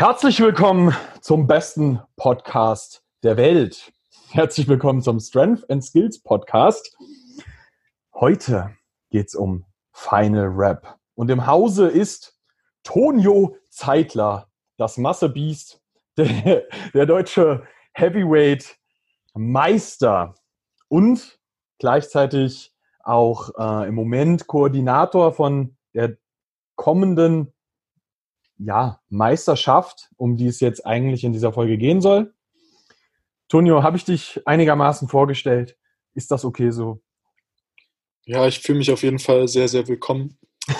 Herzlich willkommen zum besten Podcast der Welt. Herzlich willkommen zum Strength and Skills Podcast. Heute geht's um Final Rap. Und im Hause ist Tonio Zeitler, das Massebeast, der, der deutsche Heavyweight Meister und gleichzeitig auch äh, im Moment Koordinator von der kommenden ja, Meisterschaft, um die es jetzt eigentlich in dieser Folge gehen soll. Tonio, habe ich dich einigermaßen vorgestellt? Ist das okay so? Ja, ich fühle mich auf jeden Fall sehr, sehr willkommen.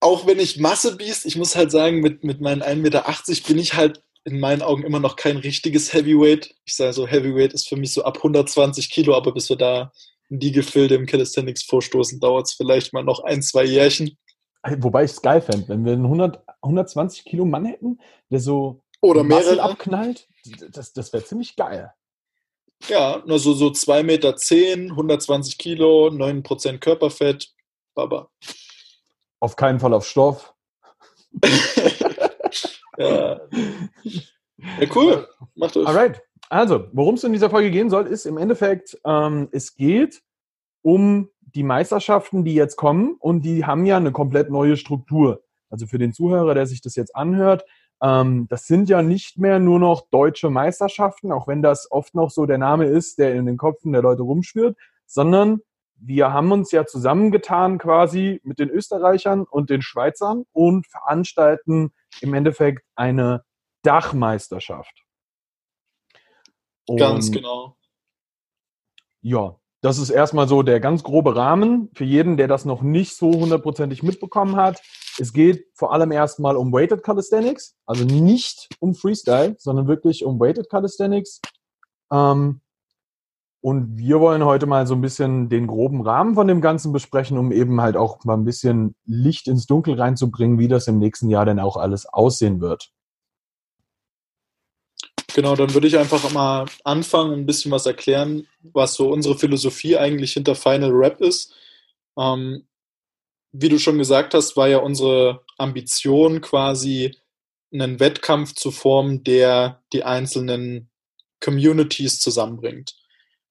Auch wenn ich Masse biest, ich muss halt sagen, mit, mit meinen 1,80 Meter bin ich halt in meinen Augen immer noch kein richtiges Heavyweight. Ich sage so, Heavyweight ist für mich so ab 120 Kilo, aber bis wir da in die Gefilde im Calisthenics vorstoßen, dauert es vielleicht mal noch ein, zwei Jährchen. Wobei ich es geil fände, wenn wir einen 100, 120 Kilo Mann hätten, der so Oder mehrere abknallt, das, das wäre ziemlich geil. Ja, nur so, so 2,10 Meter, 10, 120 Kilo, 9% Körperfett, Baba. Auf keinen Fall auf Stoff. ja. ja, cool. Macht euch. Alright. Also, worum es in dieser Folge gehen soll, ist im Endeffekt, ähm, es geht um die Meisterschaften, die jetzt kommen und die haben ja eine komplett neue Struktur. Also für den Zuhörer, der sich das jetzt anhört, ähm, das sind ja nicht mehr nur noch deutsche Meisterschaften, auch wenn das oft noch so der Name ist, der in den Köpfen der Leute rumschwirrt, sondern wir haben uns ja zusammengetan quasi mit den Österreichern und den Schweizern und veranstalten im Endeffekt eine Dachmeisterschaft. Und Ganz genau. Ja, das ist erstmal so der ganz grobe Rahmen für jeden, der das noch nicht so hundertprozentig mitbekommen hat. Es geht vor allem erstmal um Weighted Calisthenics, also nicht um Freestyle, sondern wirklich um Weighted Calisthenics. Ähm, und wir wollen heute mal so ein bisschen den groben Rahmen von dem Ganzen besprechen, um eben halt auch mal ein bisschen Licht ins Dunkel reinzubringen, wie das im nächsten Jahr denn auch alles aussehen wird. Genau, dann würde ich einfach mal anfangen ein bisschen was erklären, was so unsere Philosophie eigentlich hinter Final Rap ist. Ähm, wie du schon gesagt hast, war ja unsere Ambition quasi einen Wettkampf zu formen, der die einzelnen Communities zusammenbringt.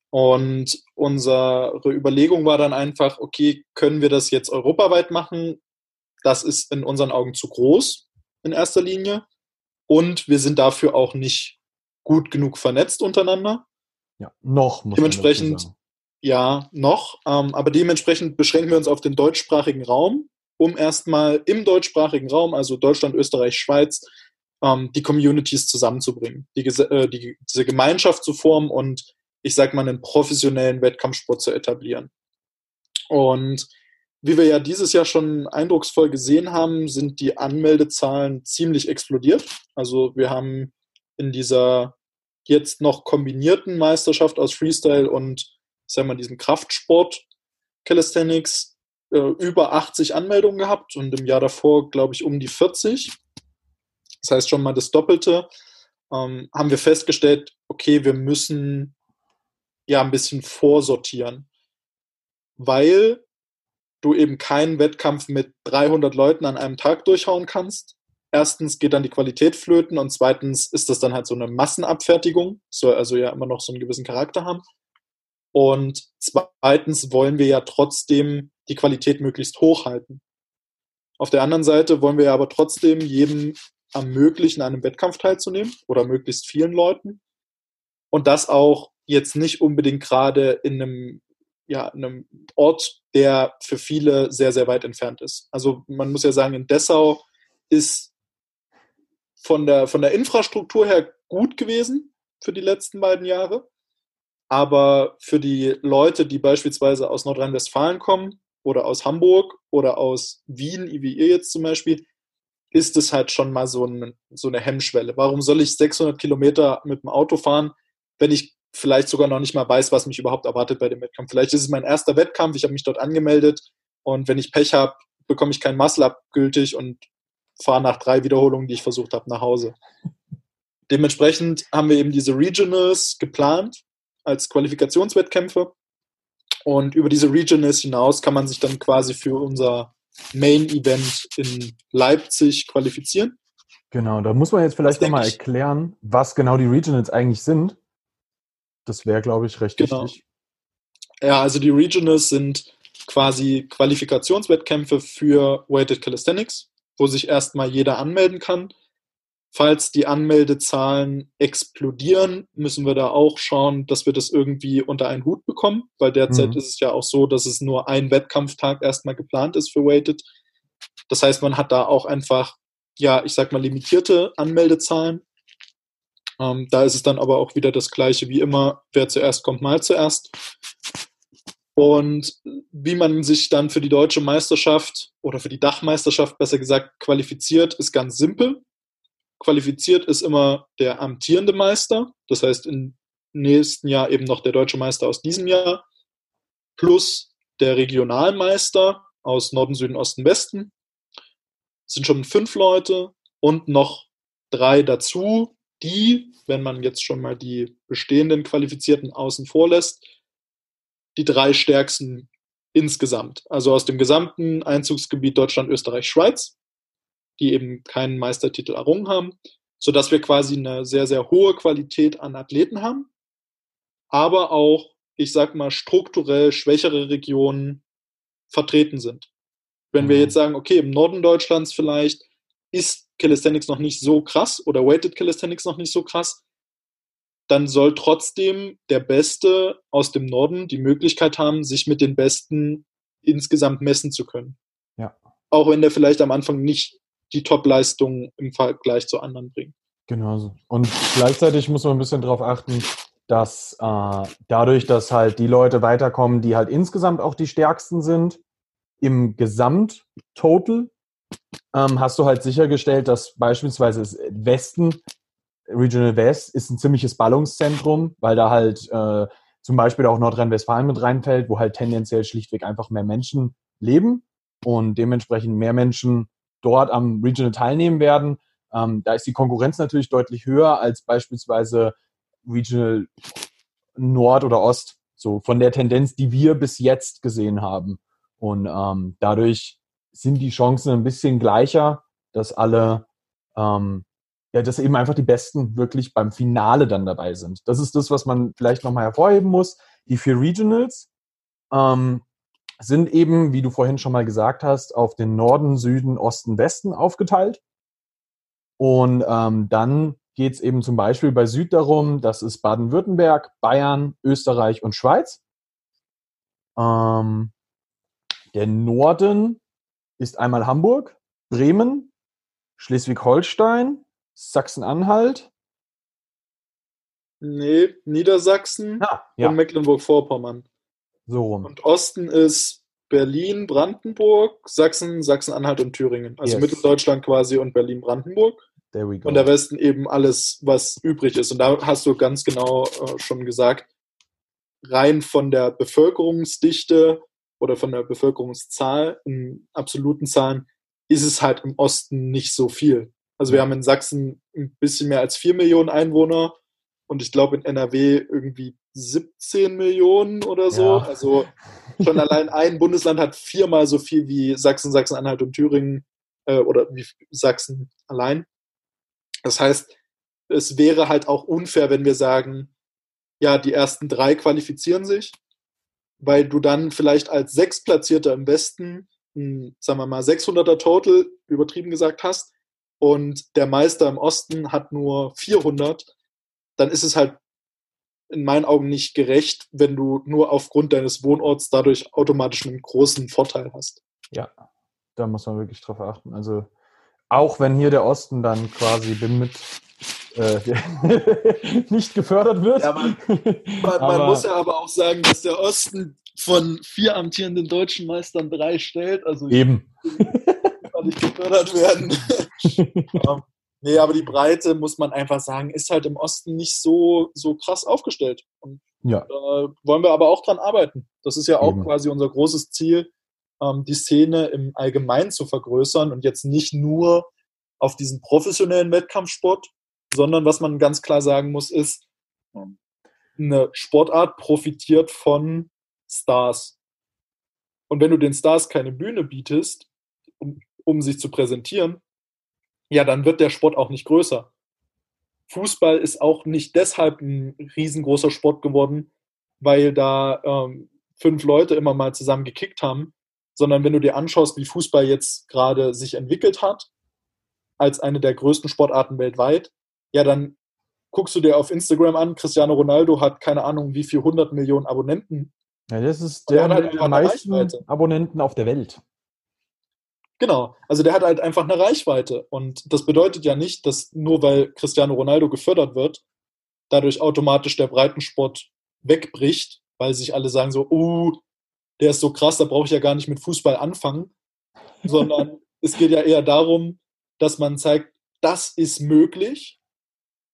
Und unsere Überlegung war dann einfach, okay, können wir das jetzt europaweit machen? Das ist in unseren Augen zu groß in erster Linie. Und wir sind dafür auch nicht gut genug vernetzt untereinander. Ja, noch. Muss dementsprechend, ja, noch. Ähm, aber dementsprechend beschränken wir uns auf den deutschsprachigen Raum, um erstmal im deutschsprachigen Raum, also Deutschland, Österreich, Schweiz, ähm, die Communities zusammenzubringen, die, äh, die, diese Gemeinschaft zu formen und ich sag mal einen professionellen Wettkampfsport zu etablieren. Und wie wir ja dieses Jahr schon eindrucksvoll gesehen haben, sind die Anmeldezahlen ziemlich explodiert. Also wir haben in dieser jetzt noch kombinierten Meisterschaft aus Freestyle und, sagen wir mal, diesem Kraftsport Calisthenics äh, über 80 Anmeldungen gehabt und im Jahr davor, glaube ich, um die 40. Das heißt schon mal das Doppelte. Ähm, haben wir festgestellt, okay, wir müssen ja ein bisschen vorsortieren, weil du eben keinen Wettkampf mit 300 Leuten an einem Tag durchhauen kannst erstens geht dann die Qualität flöten und zweitens ist das dann halt so eine Massenabfertigung, soll also ja immer noch so einen gewissen Charakter haben. Und zweitens wollen wir ja trotzdem die Qualität möglichst hoch halten. Auf der anderen Seite wollen wir ja aber trotzdem jedem ermöglichen, an einem Wettkampf teilzunehmen oder möglichst vielen Leuten. Und das auch jetzt nicht unbedingt gerade in einem, ja, in einem Ort, der für viele sehr, sehr weit entfernt ist. Also man muss ja sagen, in Dessau ist von der, von der Infrastruktur her gut gewesen für die letzten beiden Jahre. Aber für die Leute, die beispielsweise aus Nordrhein-Westfalen kommen oder aus Hamburg oder aus Wien, wie ihr jetzt zum Beispiel, ist es halt schon mal so, ein, so eine Hemmschwelle. Warum soll ich 600 Kilometer mit dem Auto fahren, wenn ich vielleicht sogar noch nicht mal weiß, was mich überhaupt erwartet bei dem Wettkampf? Vielleicht ist es mein erster Wettkampf, ich habe mich dort angemeldet und wenn ich Pech habe, bekomme ich kein Muscle-Up gültig und fahre nach drei Wiederholungen, die ich versucht habe, nach Hause. Dementsprechend haben wir eben diese Regionals geplant als Qualifikationswettkämpfe. Und über diese Regionals hinaus kann man sich dann quasi für unser Main Event in Leipzig qualifizieren. Genau, da muss man jetzt vielleicht nochmal erklären, was genau die Regionals eigentlich sind. Das wäre, glaube ich, recht genau. wichtig. Ja, also die Regionals sind quasi Qualifikationswettkämpfe für Weighted Calisthenics, wo sich erstmal jeder anmelden kann. Falls die Anmeldezahlen explodieren, müssen wir da auch schauen, dass wir das irgendwie unter einen Hut bekommen, weil derzeit mhm. ist es ja auch so, dass es nur ein Wettkampftag erstmal geplant ist für Weighted. Das heißt, man hat da auch einfach, ja, ich sag mal, limitierte Anmeldezahlen. Ähm, da ist es dann aber auch wieder das Gleiche wie immer, wer zuerst kommt, mal zuerst. Und wie man sich dann für die deutsche Meisterschaft oder für die Dachmeisterschaft besser gesagt qualifiziert, ist ganz simpel. Qualifiziert ist immer der amtierende Meister, das heißt im nächsten Jahr eben noch der deutsche Meister aus diesem Jahr, plus der Regionalmeister aus Norden, Süden, Osten, Westen. Das sind schon fünf Leute und noch drei dazu, die, wenn man jetzt schon mal die bestehenden Qualifizierten außen vor lässt, die drei stärksten insgesamt. Also aus dem gesamten Einzugsgebiet Deutschland, Österreich, Schweiz, die eben keinen Meistertitel errungen haben, sodass wir quasi eine sehr, sehr hohe Qualität an Athleten haben, aber auch, ich sag mal, strukturell schwächere Regionen vertreten sind. Wenn wir mhm. jetzt sagen, okay, im Norden Deutschlands vielleicht ist Calisthenics noch nicht so krass oder Weighted Calisthenics noch nicht so krass, dann soll trotzdem der Beste aus dem Norden die Möglichkeit haben, sich mit den Besten insgesamt messen zu können. Ja. Auch wenn der vielleicht am Anfang nicht die Top-Leistung im Vergleich zu anderen bringt. Genau. so. Und gleichzeitig muss man ein bisschen darauf achten, dass äh, dadurch, dass halt die Leute weiterkommen, die halt insgesamt auch die stärksten sind, im Gesamttotal ähm, hast du halt sichergestellt, dass beispielsweise Westen Regional West ist ein ziemliches Ballungszentrum, weil da halt äh, zum Beispiel auch Nordrhein-Westfalen mit reinfällt, wo halt tendenziell schlichtweg einfach mehr Menschen leben und dementsprechend mehr Menschen dort am Regional teilnehmen werden. Ähm, da ist die Konkurrenz natürlich deutlich höher als beispielsweise Regional Nord oder Ost, so von der Tendenz, die wir bis jetzt gesehen haben. Und ähm, dadurch sind die Chancen ein bisschen gleicher, dass alle ähm, ja, dass eben einfach die Besten wirklich beim Finale dann dabei sind. Das ist das, was man vielleicht nochmal hervorheben muss. Die vier Regionals ähm, sind eben, wie du vorhin schon mal gesagt hast, auf den Norden, Süden, Osten, Westen aufgeteilt. Und ähm, dann geht es eben zum Beispiel bei Süd darum, das ist Baden-Württemberg, Bayern, Österreich und Schweiz. Ähm, der Norden ist einmal Hamburg, Bremen, Schleswig-Holstein, Sachsen-Anhalt? Nee, Niedersachsen ah, ja. und Mecklenburg-Vorpommern. So rum. Und Osten ist Berlin, Brandenburg, Sachsen, Sachsen-Anhalt und Thüringen. Also yes. Mitteldeutschland quasi und Berlin-Brandenburg. There we go. Und der Westen eben alles, was übrig ist. Und da hast du ganz genau äh, schon gesagt, rein von der Bevölkerungsdichte oder von der Bevölkerungszahl in absoluten Zahlen ist es halt im Osten nicht so viel. Also wir haben in Sachsen ein bisschen mehr als 4 Millionen Einwohner und ich glaube in NRW irgendwie 17 Millionen oder so. Ja. Also schon allein ein Bundesland hat viermal so viel wie Sachsen, Sachsen-Anhalt und Thüringen äh, oder wie Sachsen allein. Das heißt, es wäre halt auch unfair, wenn wir sagen, ja, die ersten drei qualifizieren sich, weil du dann vielleicht als Sechstplatzierter im Westen, ein, sagen wir mal, 600er Total, übertrieben gesagt hast, und der Meister im Osten hat nur 400, dann ist es halt in meinen Augen nicht gerecht, wenn du nur aufgrund deines Wohnorts dadurch automatisch einen großen Vorteil hast. Ja, da muss man wirklich drauf achten. Also auch wenn hier der Osten dann quasi mit äh, nicht gefördert wird. Ja, man, man, man muss ja aber auch sagen, dass der Osten von vier amtierenden deutschen Meistern drei stellt. Also eben. Nicht gefördert werden. ähm, nee, aber die Breite, muss man einfach sagen, ist halt im Osten nicht so, so krass aufgestellt. Und ja. da wollen wir aber auch dran arbeiten. Das ist ja auch Eben. quasi unser großes Ziel, ähm, die Szene im Allgemeinen zu vergrößern und jetzt nicht nur auf diesen professionellen Wettkampfsport, sondern was man ganz klar sagen muss, ist, ähm, eine Sportart profitiert von Stars. Und wenn du den Stars keine Bühne bietest, um sich zu präsentieren, ja, dann wird der Sport auch nicht größer. Fußball ist auch nicht deshalb ein riesengroßer Sport geworden, weil da ähm, fünf Leute immer mal zusammen gekickt haben, sondern wenn du dir anschaust, wie Fußball jetzt gerade sich entwickelt hat, als eine der größten Sportarten weltweit, ja, dann guckst du dir auf Instagram an, Cristiano Ronaldo hat keine Ahnung, wie viel 100 Millionen Abonnenten. Ja, das ist der, der, der meisten Abonnenten auf der Welt. Genau, also der hat halt einfach eine Reichweite. Und das bedeutet ja nicht, dass nur weil Cristiano Ronaldo gefördert wird, dadurch automatisch der Breitensport wegbricht, weil sich alle sagen so, uh, der ist so krass, da brauche ich ja gar nicht mit Fußball anfangen, sondern es geht ja eher darum, dass man zeigt, das ist möglich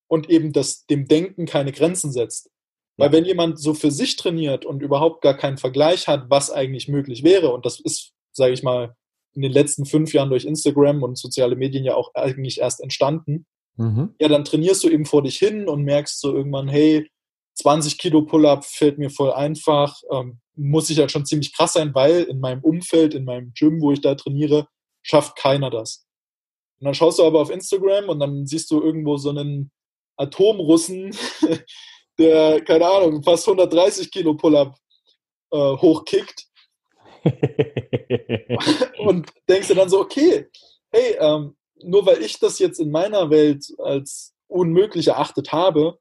und eben das dem Denken keine Grenzen setzt. Weil wenn jemand so für sich trainiert und überhaupt gar keinen Vergleich hat, was eigentlich möglich wäre, und das ist, sage ich mal, in den letzten fünf Jahren durch Instagram und soziale Medien ja auch eigentlich erst entstanden. Mhm. Ja, dann trainierst du eben vor dich hin und merkst so irgendwann, hey, 20 Kilo Pull-up fällt mir voll einfach, ähm, muss ich halt schon ziemlich krass sein, weil in meinem Umfeld, in meinem Gym, wo ich da trainiere, schafft keiner das. Und dann schaust du aber auf Instagram und dann siehst du irgendwo so einen Atomrussen, der, keine Ahnung, fast 130 Kilo Pull-up äh, hochkickt und denkst du dann so, okay, hey, ähm, nur weil ich das jetzt in meiner Welt als unmöglich erachtet habe,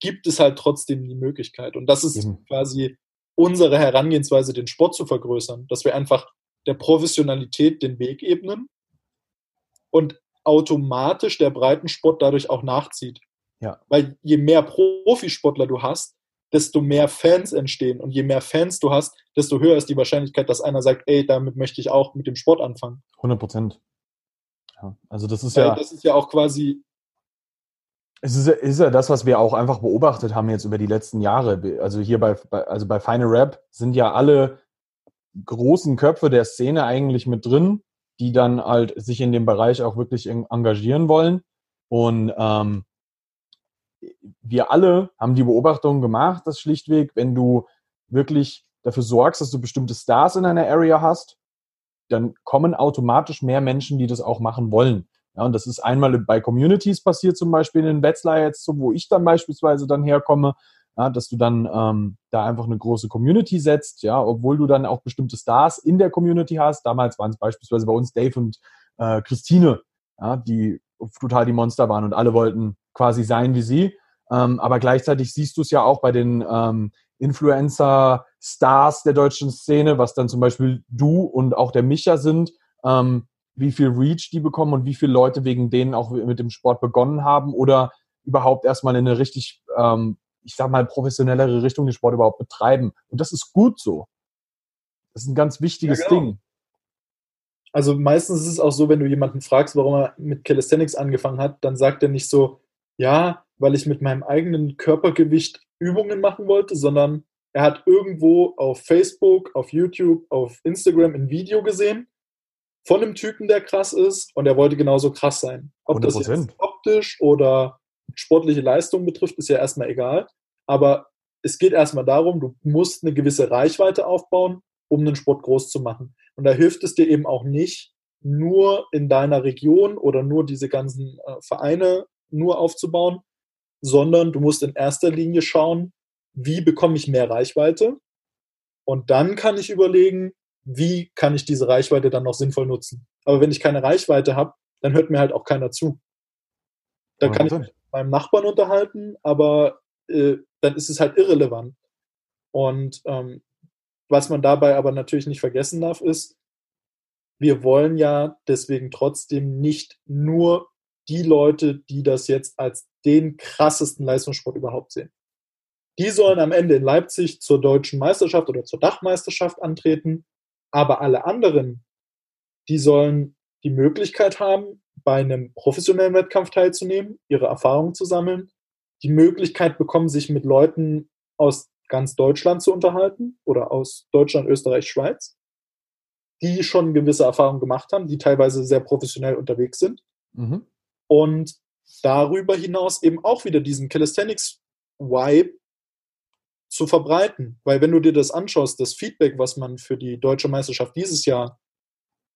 gibt es halt trotzdem die Möglichkeit. Und das ist mhm. quasi unsere Herangehensweise, den Sport zu vergrößern, dass wir einfach der Professionalität den Weg ebnen und automatisch der Breitensport dadurch auch nachzieht. Ja. Weil je mehr Profisportler du hast, desto mehr Fans entstehen. Und je mehr Fans du hast, desto höher ist die Wahrscheinlichkeit, dass einer sagt, ey, damit möchte ich auch mit dem Sport anfangen. 100 Prozent. Ja, also das ist Weil ja. Das ist ja auch quasi. Es ist, ist, ja das, was wir auch einfach beobachtet haben jetzt über die letzten Jahre. Also hier bei, bei, also bei Final Rap sind ja alle großen Köpfe der Szene eigentlich mit drin, die dann halt sich in dem Bereich auch wirklich engagieren wollen. Und ähm, wir alle haben die Beobachtung gemacht, dass schlichtweg, wenn du wirklich dafür sorgst, dass du bestimmte Stars in einer Area hast, dann kommen automatisch mehr Menschen, die das auch machen wollen. Ja, und das ist einmal bei Communities passiert, zum Beispiel in Wetzlar jetzt, wo ich dann beispielsweise dann herkomme, ja, dass du dann ähm, da einfach eine große Community setzt, ja, obwohl du dann auch bestimmte Stars in der Community hast. Damals waren es beispielsweise bei uns Dave und äh, Christine, ja, die total die Monster waren und alle wollten quasi sein wie sie. Ähm, aber gleichzeitig siehst du es ja auch bei den ähm, Influencer-Stars der deutschen Szene, was dann zum Beispiel du und auch der Micha sind, ähm, wie viel Reach die bekommen und wie viele Leute wegen denen auch mit dem Sport begonnen haben oder überhaupt erstmal in eine richtig, ähm, ich sag mal, professionellere Richtung den Sport überhaupt betreiben. Und das ist gut so. Das ist ein ganz wichtiges ja, genau. Ding. Also meistens ist es auch so, wenn du jemanden fragst, warum er mit Calisthenics angefangen hat, dann sagt er nicht so, ja, weil ich mit meinem eigenen Körpergewicht Übungen machen wollte, sondern er hat irgendwo auf Facebook, auf YouTube, auf Instagram ein Video gesehen von einem Typen, der krass ist und er wollte genauso krass sein. Ob 100%. das jetzt optisch oder sportliche Leistung betrifft, ist ja erstmal egal. Aber es geht erstmal darum, du musst eine gewisse Reichweite aufbauen, um den Sport groß zu machen. Und da hilft es dir eben auch nicht, nur in deiner Region oder nur diese ganzen äh, Vereine nur aufzubauen, sondern du musst in erster Linie schauen, wie bekomme ich mehr Reichweite? Und dann kann ich überlegen, wie kann ich diese Reichweite dann noch sinnvoll nutzen. Aber wenn ich keine Reichweite habe, dann hört mir halt auch keiner zu. Dann kann ich mich mit meinem Nachbarn unterhalten, aber äh, dann ist es halt irrelevant. Und ähm, was man dabei aber natürlich nicht vergessen darf, ist, wir wollen ja deswegen trotzdem nicht nur die Leute, die das jetzt als den krassesten Leistungssport überhaupt sehen. Die sollen am Ende in Leipzig zur deutschen Meisterschaft oder zur Dachmeisterschaft antreten, aber alle anderen, die sollen die Möglichkeit haben, bei einem professionellen Wettkampf teilzunehmen, ihre Erfahrungen zu sammeln, die Möglichkeit bekommen, sich mit Leuten aus ganz Deutschland zu unterhalten oder aus Deutschland, Österreich, Schweiz, die schon gewisse Erfahrungen gemacht haben, die teilweise sehr professionell unterwegs sind. Mhm. Und darüber hinaus eben auch wieder diesen Calisthenics-Vibe zu verbreiten. Weil wenn du dir das anschaust, das Feedback, was man für die deutsche Meisterschaft dieses Jahr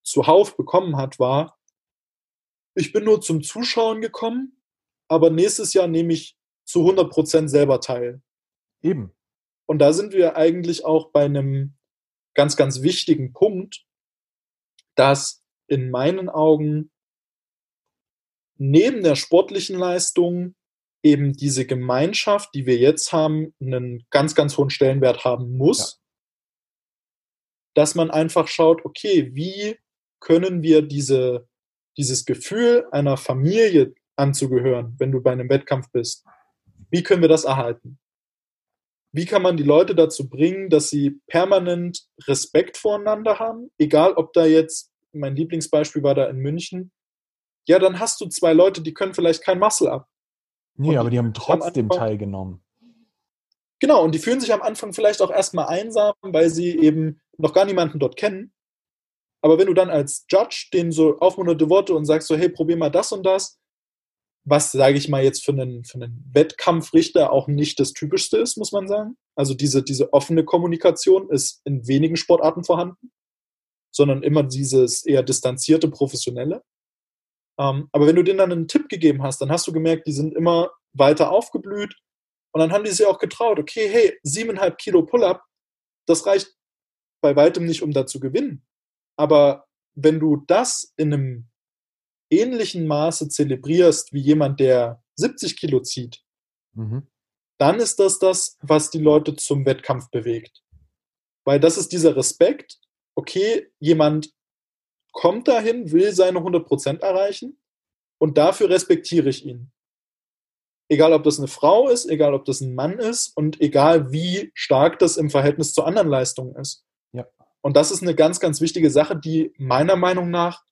zuhauf bekommen hat, war, ich bin nur zum Zuschauen gekommen, aber nächstes Jahr nehme ich zu 100 Prozent selber teil. Eben. Und da sind wir eigentlich auch bei einem ganz, ganz wichtigen Punkt, dass in meinen Augen neben der sportlichen Leistung eben diese Gemeinschaft, die wir jetzt haben, einen ganz, ganz hohen Stellenwert haben muss. Ja. Dass man einfach schaut, okay, wie können wir diese, dieses Gefühl einer Familie anzugehören, wenn du bei einem Wettkampf bist, wie können wir das erhalten? Wie kann man die Leute dazu bringen, dass sie permanent Respekt voreinander haben? Egal, ob da jetzt, mein Lieblingsbeispiel war da in München, ja, dann hast du zwei Leute, die können vielleicht kein Muscle ab. Nee, und aber die haben trotzdem Anfang, teilgenommen. Genau, und die fühlen sich am Anfang vielleicht auch erstmal einsam, weil sie eben noch gar niemanden dort kennen. Aber wenn du dann als Judge denen so aufmunternde Worte und sagst so, hey, probier mal das und das, was, sage ich mal, jetzt für einen, für einen Wettkampfrichter auch nicht das Typischste ist, muss man sagen. Also diese, diese offene Kommunikation ist in wenigen Sportarten vorhanden, sondern immer dieses eher distanzierte, professionelle. Ähm, aber wenn du denen dann einen Tipp gegeben hast, dann hast du gemerkt, die sind immer weiter aufgeblüht und dann haben die sich auch getraut, okay, hey, siebeneinhalb Kilo Pull-up, das reicht bei weitem nicht, um da zu gewinnen. Aber wenn du das in einem ähnlichen Maße zelebrierst wie jemand, der 70 Kilo zieht, mhm. dann ist das das, was die Leute zum Wettkampf bewegt. Weil das ist dieser Respekt, okay, jemand kommt dahin, will seine 100% erreichen und dafür respektiere ich ihn. Egal, ob das eine Frau ist, egal, ob das ein Mann ist und egal, wie stark das im Verhältnis zu anderen Leistungen ist. Ja. Und das ist eine ganz, ganz wichtige Sache, die meiner Meinung nach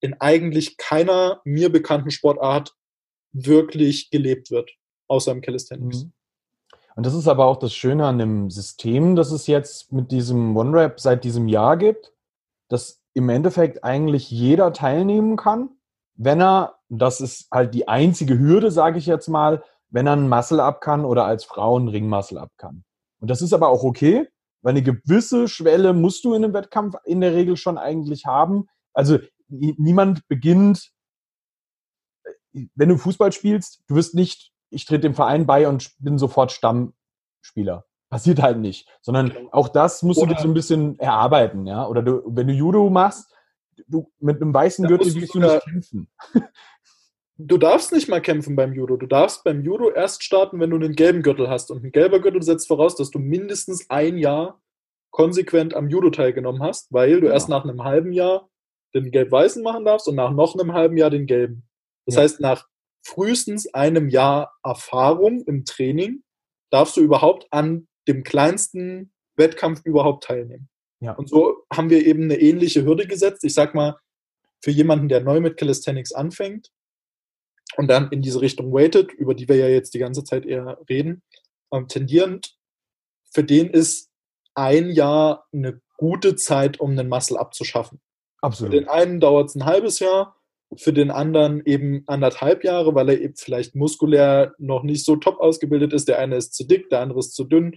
in eigentlich keiner mir bekannten Sportart wirklich gelebt wird, außer im Calisthenics. Mhm. Und das ist aber auch das Schöne an dem System, das es jetzt mit diesem One-Rap seit diesem Jahr gibt, dass im Endeffekt eigentlich jeder teilnehmen kann, wenn er, das ist halt die einzige Hürde, sage ich jetzt mal, wenn er einen Muscle-Up kann oder als Frau einen Ring-Muscle-Up kann. Und das ist aber auch okay, weil eine gewisse Schwelle musst du in einem Wettkampf in der Regel schon eigentlich haben. Also niemand beginnt, wenn du Fußball spielst, du wirst nicht, ich trete dem Verein bei und bin sofort Stammspieler. Passiert halt nicht. Sondern genau. auch das musst Oder du dir so ein bisschen erarbeiten, ja. Oder du, wenn du Judo machst, du mit einem weißen Gürtel willst du nicht kämpfen. Du darfst nicht mal kämpfen beim Judo. Du darfst beim Judo erst starten, wenn du einen gelben Gürtel hast. Und ein gelber Gürtel setzt voraus, dass du mindestens ein Jahr konsequent am Judo teilgenommen hast, weil du ja. erst nach einem halben Jahr den gelb-weißen machen darfst und nach noch einem halben Jahr den gelben. Das ja. heißt, nach frühestens einem Jahr Erfahrung im Training darfst du überhaupt an dem kleinsten Wettkampf überhaupt teilnehmen. Ja. Und so haben wir eben eine ähnliche Hürde gesetzt. Ich sag mal, für jemanden, der neu mit Calisthenics anfängt und dann in diese Richtung weighted, über die wir ja jetzt die ganze Zeit eher reden, ähm, tendierend, für den ist ein Jahr eine gute Zeit, um einen Muscle abzuschaffen. Absolut. Für den einen dauert es ein halbes Jahr, für den anderen eben anderthalb Jahre, weil er eben vielleicht muskulär noch nicht so top ausgebildet ist. Der eine ist zu dick, der andere ist zu dünn.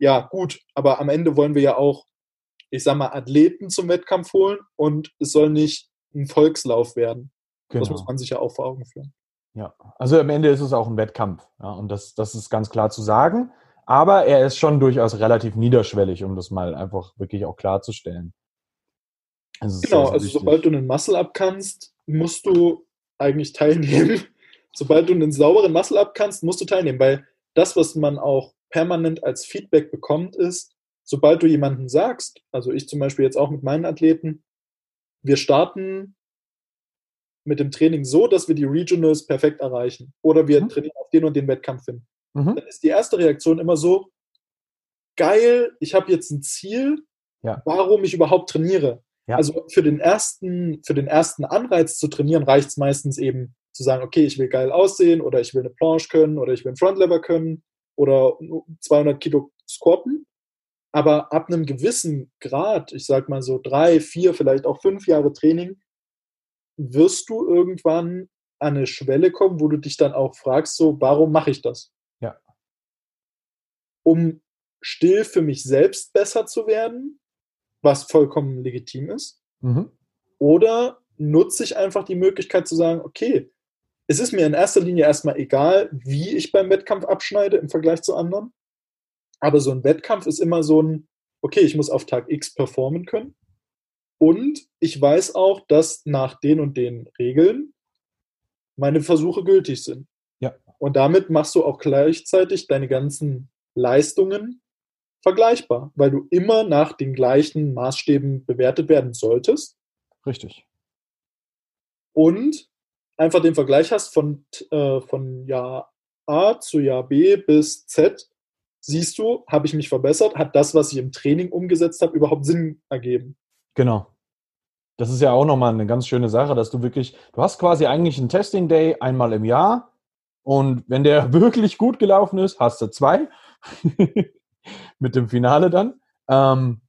Ja, gut, aber am Ende wollen wir ja auch, ich sag mal, Athleten zum Wettkampf holen und es soll nicht ein Volkslauf werden. Genau. Das muss man sich ja auch vor Augen führen. Ja, also am Ende ist es auch ein Wettkampf. Ja, und das, das ist ganz klar zu sagen. Aber er ist schon durchaus relativ niederschwellig, um das mal einfach wirklich auch klarzustellen. Genau, also wichtig. sobald du einen Muscle-Up kannst, musst du eigentlich teilnehmen. sobald du einen sauberen Muscle-Up kannst, musst du teilnehmen, weil das, was man auch permanent als Feedback bekommt, ist, sobald du jemanden sagst, also ich zum Beispiel jetzt auch mit meinen Athleten, wir starten mit dem Training so, dass wir die Regionals perfekt erreichen oder wir mhm. trainieren auf den und den Wettkampf hin. Mhm. Dann ist die erste Reaktion immer so, geil, ich habe jetzt ein Ziel, ja. warum ich überhaupt trainiere. Ja. Also für den ersten, für den ersten Anreiz zu trainieren, reicht es meistens eben zu sagen, okay, ich will geil aussehen oder ich will eine Planche können oder ich will einen Frontlever können oder 200 Kilo squatten. Aber ab einem gewissen Grad, ich sag mal so drei, vier, vielleicht auch fünf Jahre Training, wirst du irgendwann an eine Schwelle kommen, wo du dich dann auch fragst, so, warum mache ich das? Ja. Um still für mich selbst besser zu werden, was vollkommen legitim ist. Mhm. Oder nutze ich einfach die Möglichkeit zu sagen, okay, es ist mir in erster Linie erstmal egal, wie ich beim Wettkampf abschneide im Vergleich zu anderen. Aber so ein Wettkampf ist immer so ein, okay, ich muss auf Tag X performen können. Und ich weiß auch, dass nach den und den Regeln meine Versuche gültig sind. Ja. Und damit machst du auch gleichzeitig deine ganzen Leistungen vergleichbar, weil du immer nach den gleichen Maßstäben bewertet werden solltest. Richtig. Und einfach den Vergleich hast von, äh, von Jahr A zu Jahr B bis Z, siehst du, habe ich mich verbessert, hat das, was ich im Training umgesetzt habe, überhaupt Sinn ergeben. Genau. Das ist ja auch nochmal eine ganz schöne Sache, dass du wirklich, du hast quasi eigentlich einen Testing Day einmal im Jahr und wenn der wirklich gut gelaufen ist, hast du zwei mit dem Finale dann. Ähm,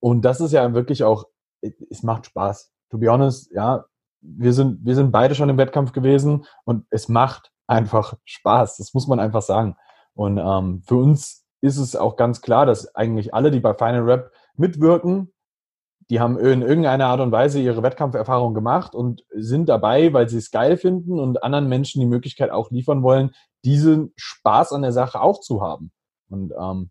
und das ist ja wirklich auch, es macht Spaß. To be honest, ja, wir sind, wir sind beide schon im Wettkampf gewesen und es macht einfach Spaß. Das muss man einfach sagen. Und ähm, für uns ist es auch ganz klar, dass eigentlich alle, die bei Final Rap mitwirken, die haben in irgendeiner Art und Weise ihre Wettkampferfahrung gemacht und sind dabei, weil sie es geil finden und anderen Menschen die Möglichkeit auch liefern wollen, diesen Spaß an der Sache auch zu haben. Und ähm,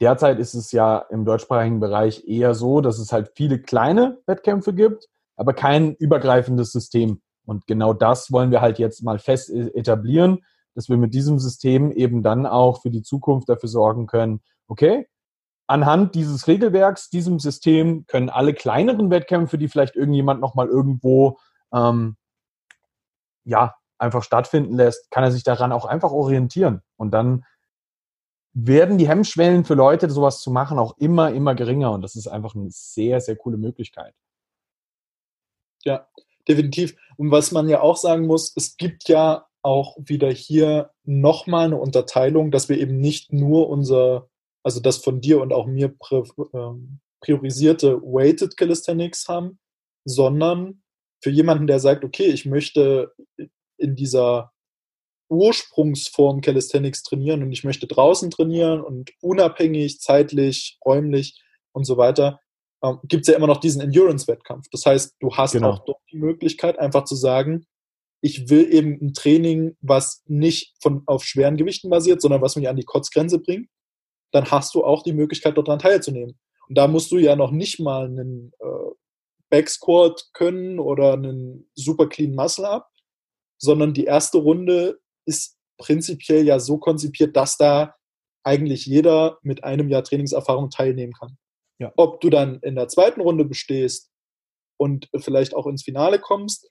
derzeit ist es ja im deutschsprachigen Bereich eher so, dass es halt viele kleine Wettkämpfe gibt, aber kein übergreifendes System. Und genau das wollen wir halt jetzt mal fest e-, etablieren, dass wir mit diesem System eben dann auch für die Zukunft dafür sorgen können, okay, anhand dieses Regelwerks, diesem System können alle kleineren Wettkämpfe, die vielleicht irgendjemand nochmal irgendwo ähm, ja, einfach stattfinden lässt, kann er sich daran auch einfach orientieren. Und dann werden die Hemmschwellen für Leute, sowas zu machen, auch immer, immer geringer. Und das ist einfach eine sehr, sehr coole Möglichkeit. Ja, definitiv. Und was man ja auch sagen muss, es gibt ja auch wieder hier nochmal eine Unterteilung, dass wir eben nicht nur unser, also das von dir und auch mir ähm, priorisierte Weighted Calisthenics haben, sondern für jemanden, der sagt, okay, ich möchte in dieser Ursprungsform Calisthenics trainieren und ich möchte draußen trainieren und unabhängig, zeitlich, räumlich und so weiter, ähm, gibt es ja immer noch diesen Endurance-Wettkampf. Das heißt, du hast genau. auch dort die Möglichkeit, einfach zu sagen, ich will eben ein Training, was nicht von, auf schweren Gewichten basiert, sondern was mich an die Kotzgrenze bringt. Dann hast du auch die Möglichkeit, dort daran teilzunehmen. Und da musst du ja noch nicht mal einen äh, Backsquat können oder einen super clean Muscle Up, sondern die erste Runde ist prinzipiell ja so konzipiert, dass da eigentlich jeder mit einem Jahr Trainingserfahrung teilnehmen kann. Ja. Ob du dann in der zweiten Runde bestehst und vielleicht auch ins Finale kommst,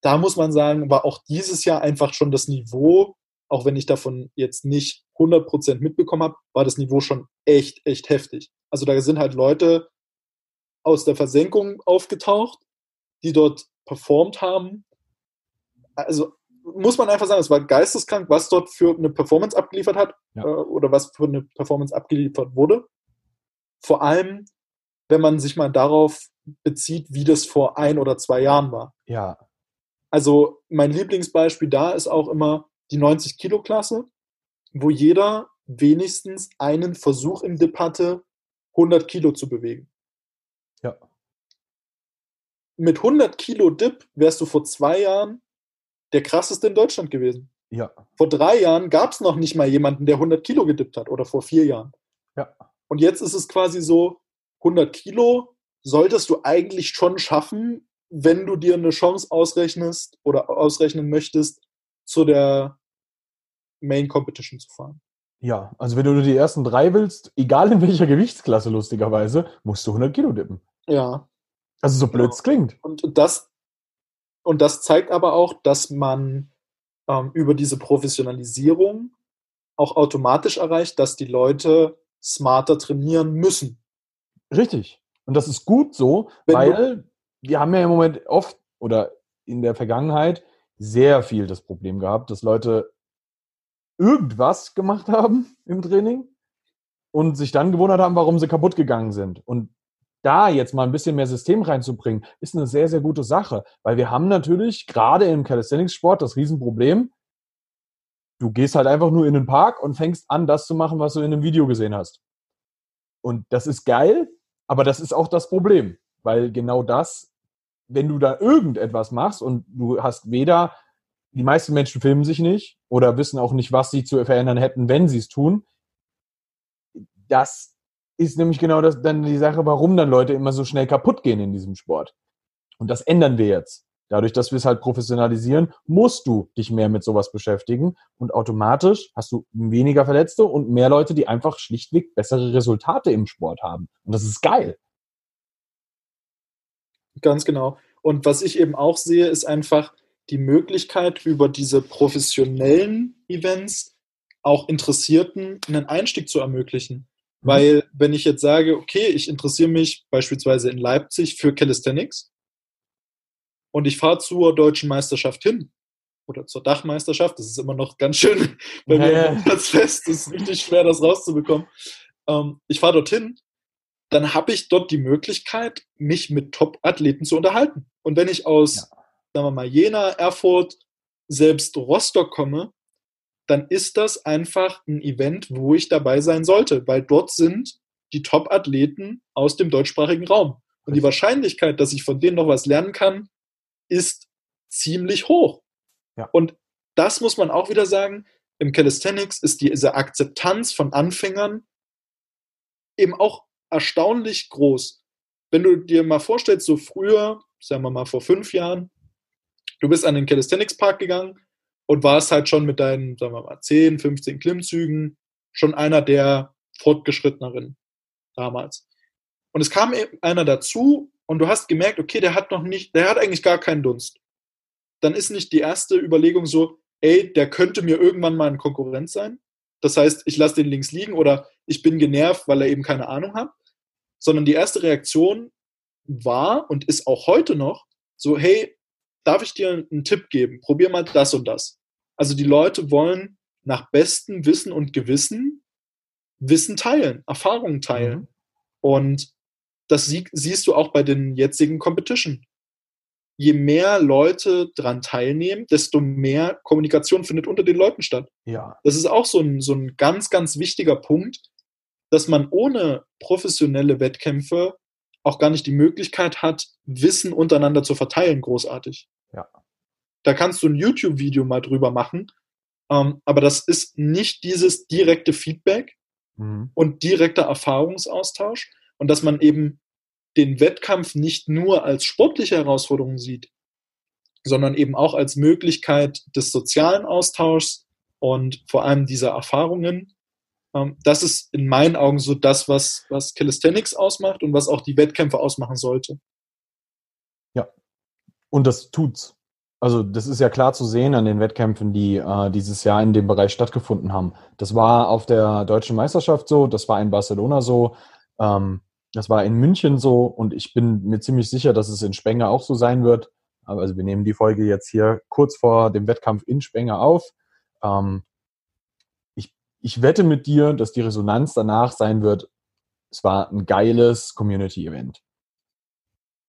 da muss man sagen, war auch dieses Jahr einfach schon das Niveau, auch wenn ich davon jetzt nicht 100% mitbekommen habe, war das Niveau schon echt, echt heftig. Also da sind halt Leute aus der Versenkung aufgetaucht, die dort performt haben. Also muss man einfach sagen, es war geisteskrank, was dort für eine Performance abgeliefert hat ja. äh, oder was für eine Performance abgeliefert wurde. Vor allem, wenn man sich mal darauf bezieht, wie das vor ein oder zwei Jahren war. Ja. Also mein Lieblingsbeispiel da ist auch immer die 90-Kilo-Klasse, wo jeder wenigstens einen Versuch im Dip hatte, 100 Kilo zu bewegen. Ja. Mit 100 Kilo Dip wärst du vor zwei Jahren der krasseste in Deutschland gewesen. Ja. Vor drei Jahren gab es noch nicht mal jemanden, der 100 Kilo gedippt hat oder vor vier Jahren. Ja. Und jetzt ist es quasi so, 100 Kilo solltest du eigentlich schon schaffen, wenn du dir eine Chance ausrechnest oder ausrechnen möchtest, zu der Main Competition zu fahren. Ja, also wenn du die ersten drei willst, egal in welcher Gewichtsklasse lustigerweise, musst du 100 Kilo dippen. Ja. Also so blöd es genau. klingt. Und das, und das zeigt aber auch, dass man ähm, über diese Professionalisierung auch automatisch erreicht, dass die Leute smarter trainieren müssen. Richtig. Und das ist gut so, Wenn weil wir haben ja im Moment oft oder in der Vergangenheit sehr viel das Problem gehabt, dass Leute irgendwas gemacht haben im Training und sich dann gewundert haben, warum sie kaputt gegangen sind. Und da jetzt mal ein bisschen mehr System reinzubringen, ist eine sehr, sehr gute Sache, weil wir haben natürlich gerade im Calisthenics-Sport das Riesenproblem, du gehst halt einfach nur in den Park und fängst an, das zu machen, was du in einem Video gesehen hast. Und das ist geil, aber das ist auch das Problem, weil genau das wenn du da irgendetwas machst und du hast weder, die meisten Menschen filmen sich nicht oder wissen auch nicht, was sie zu verändern hätten, wenn sie es tun. Das ist nämlich genau das, dann die Sache, warum dann Leute immer so schnell kaputt gehen in diesem Sport. Und das ändern wir jetzt. Dadurch, dass wir es halt professionalisieren, musst du dich mehr mit sowas beschäftigen und automatisch hast du weniger Verletzte und mehr Leute, die einfach schlichtweg bessere Resultate im Sport haben. Und das ist geil. Ganz genau. Und was ich eben auch sehe, ist einfach die Möglichkeit, über diese professionellen Events auch Interessierten einen Einstieg zu ermöglichen. Mhm. Weil wenn ich jetzt sage, okay, ich interessiere mich beispielsweise in Leipzig für Calisthenics, und ich fahre zur deutschen Meisterschaft hin oder zur Dachmeisterschaft. Das ist immer noch ganz schön bei mir ja. ganz fest. Das ist richtig schwer, das rauszubekommen. Ähm, ich fahre dorthin, dann habe ich dort die Möglichkeit, mich mit Top-Athleten zu unterhalten. Und wenn ich aus, ja. sagen wir mal, Jena, Erfurt, selbst Rostock komme, dann ist das einfach ein Event, wo ich dabei sein sollte, weil dort sind die Top-Athleten aus dem deutschsprachigen Raum. Und die Wahrscheinlichkeit, dass ich von denen noch was lernen kann, ist ziemlich hoch. Ja. Und das muss man auch wieder sagen, im Calisthenics ist diese Akzeptanz von Anfängern eben auch erstaunlich groß. Wenn du dir mal vorstellst, so früher, sagen wir mal vor fünf Jahren, du bist an den Calisthenics Park gegangen und warst halt schon mit deinen, sagen wir mal, 10, 15 Klimmzügen schon einer der fortgeschritteneren damals. Und es kam einer dazu und du hast gemerkt, okay, der hat noch nicht, der hat eigentlich gar keinen Dunst. Dann ist nicht die erste Überlegung so, ey, der könnte mir irgendwann mal ein Konkurrent sein. Das heißt, ich lasse den links liegen oder ich bin genervt, weil er eben keine Ahnung hat. Sondern die erste Reaktion war und ist auch heute noch so, hey, darf ich dir einen Tipp geben? Probier mal das und das. Also die Leute wollen nach bestem Wissen und Gewissen Wissen teilen, Erfahrungen teilen. Mhm. Und das sie, siehst du auch bei den jetzigen Competition. Je mehr Leute dran teilnehmen, desto mehr Kommunikation findet unter den Leuten statt. Ja. Das ist auch so ein, so ein ganz, ganz wichtiger Punkt, dass man ohne professionelle Wettkämpfe auch gar nicht die Möglichkeit hat, Wissen untereinander zu verteilen, großartig. Ja. Da kannst du ein YouTube-Video mal drüber machen, ähm, aber das ist nicht dieses direkte Feedback mhm. und direkter Erfahrungsaustausch, und dass man eben den Wettkampf nicht nur als sportliche Herausforderung sieht, sondern eben auch als Möglichkeit des sozialen Austauschs und vor allem dieser Erfahrungen. Ähm, das ist in meinen Augen so das, was, was Calisthenics ausmacht und was auch die Wettkämpfe ausmachen sollte. Ja, und das tut's. Also das ist ja klar zu sehen an den Wettkämpfen, die äh, dieses Jahr in dem Bereich stattgefunden haben. Das war auf der deutschen Meisterschaft so, das war in Barcelona so, ähm, das war in München so und ich bin mir ziemlich sicher, dass es in Spenger auch so sein wird. Also wir nehmen die Folge jetzt hier kurz vor dem Wettkampf in Spenger auf. Ähm, ich, ich wette mit dir, dass die Resonanz danach sein wird, es war ein geiles Community-Event.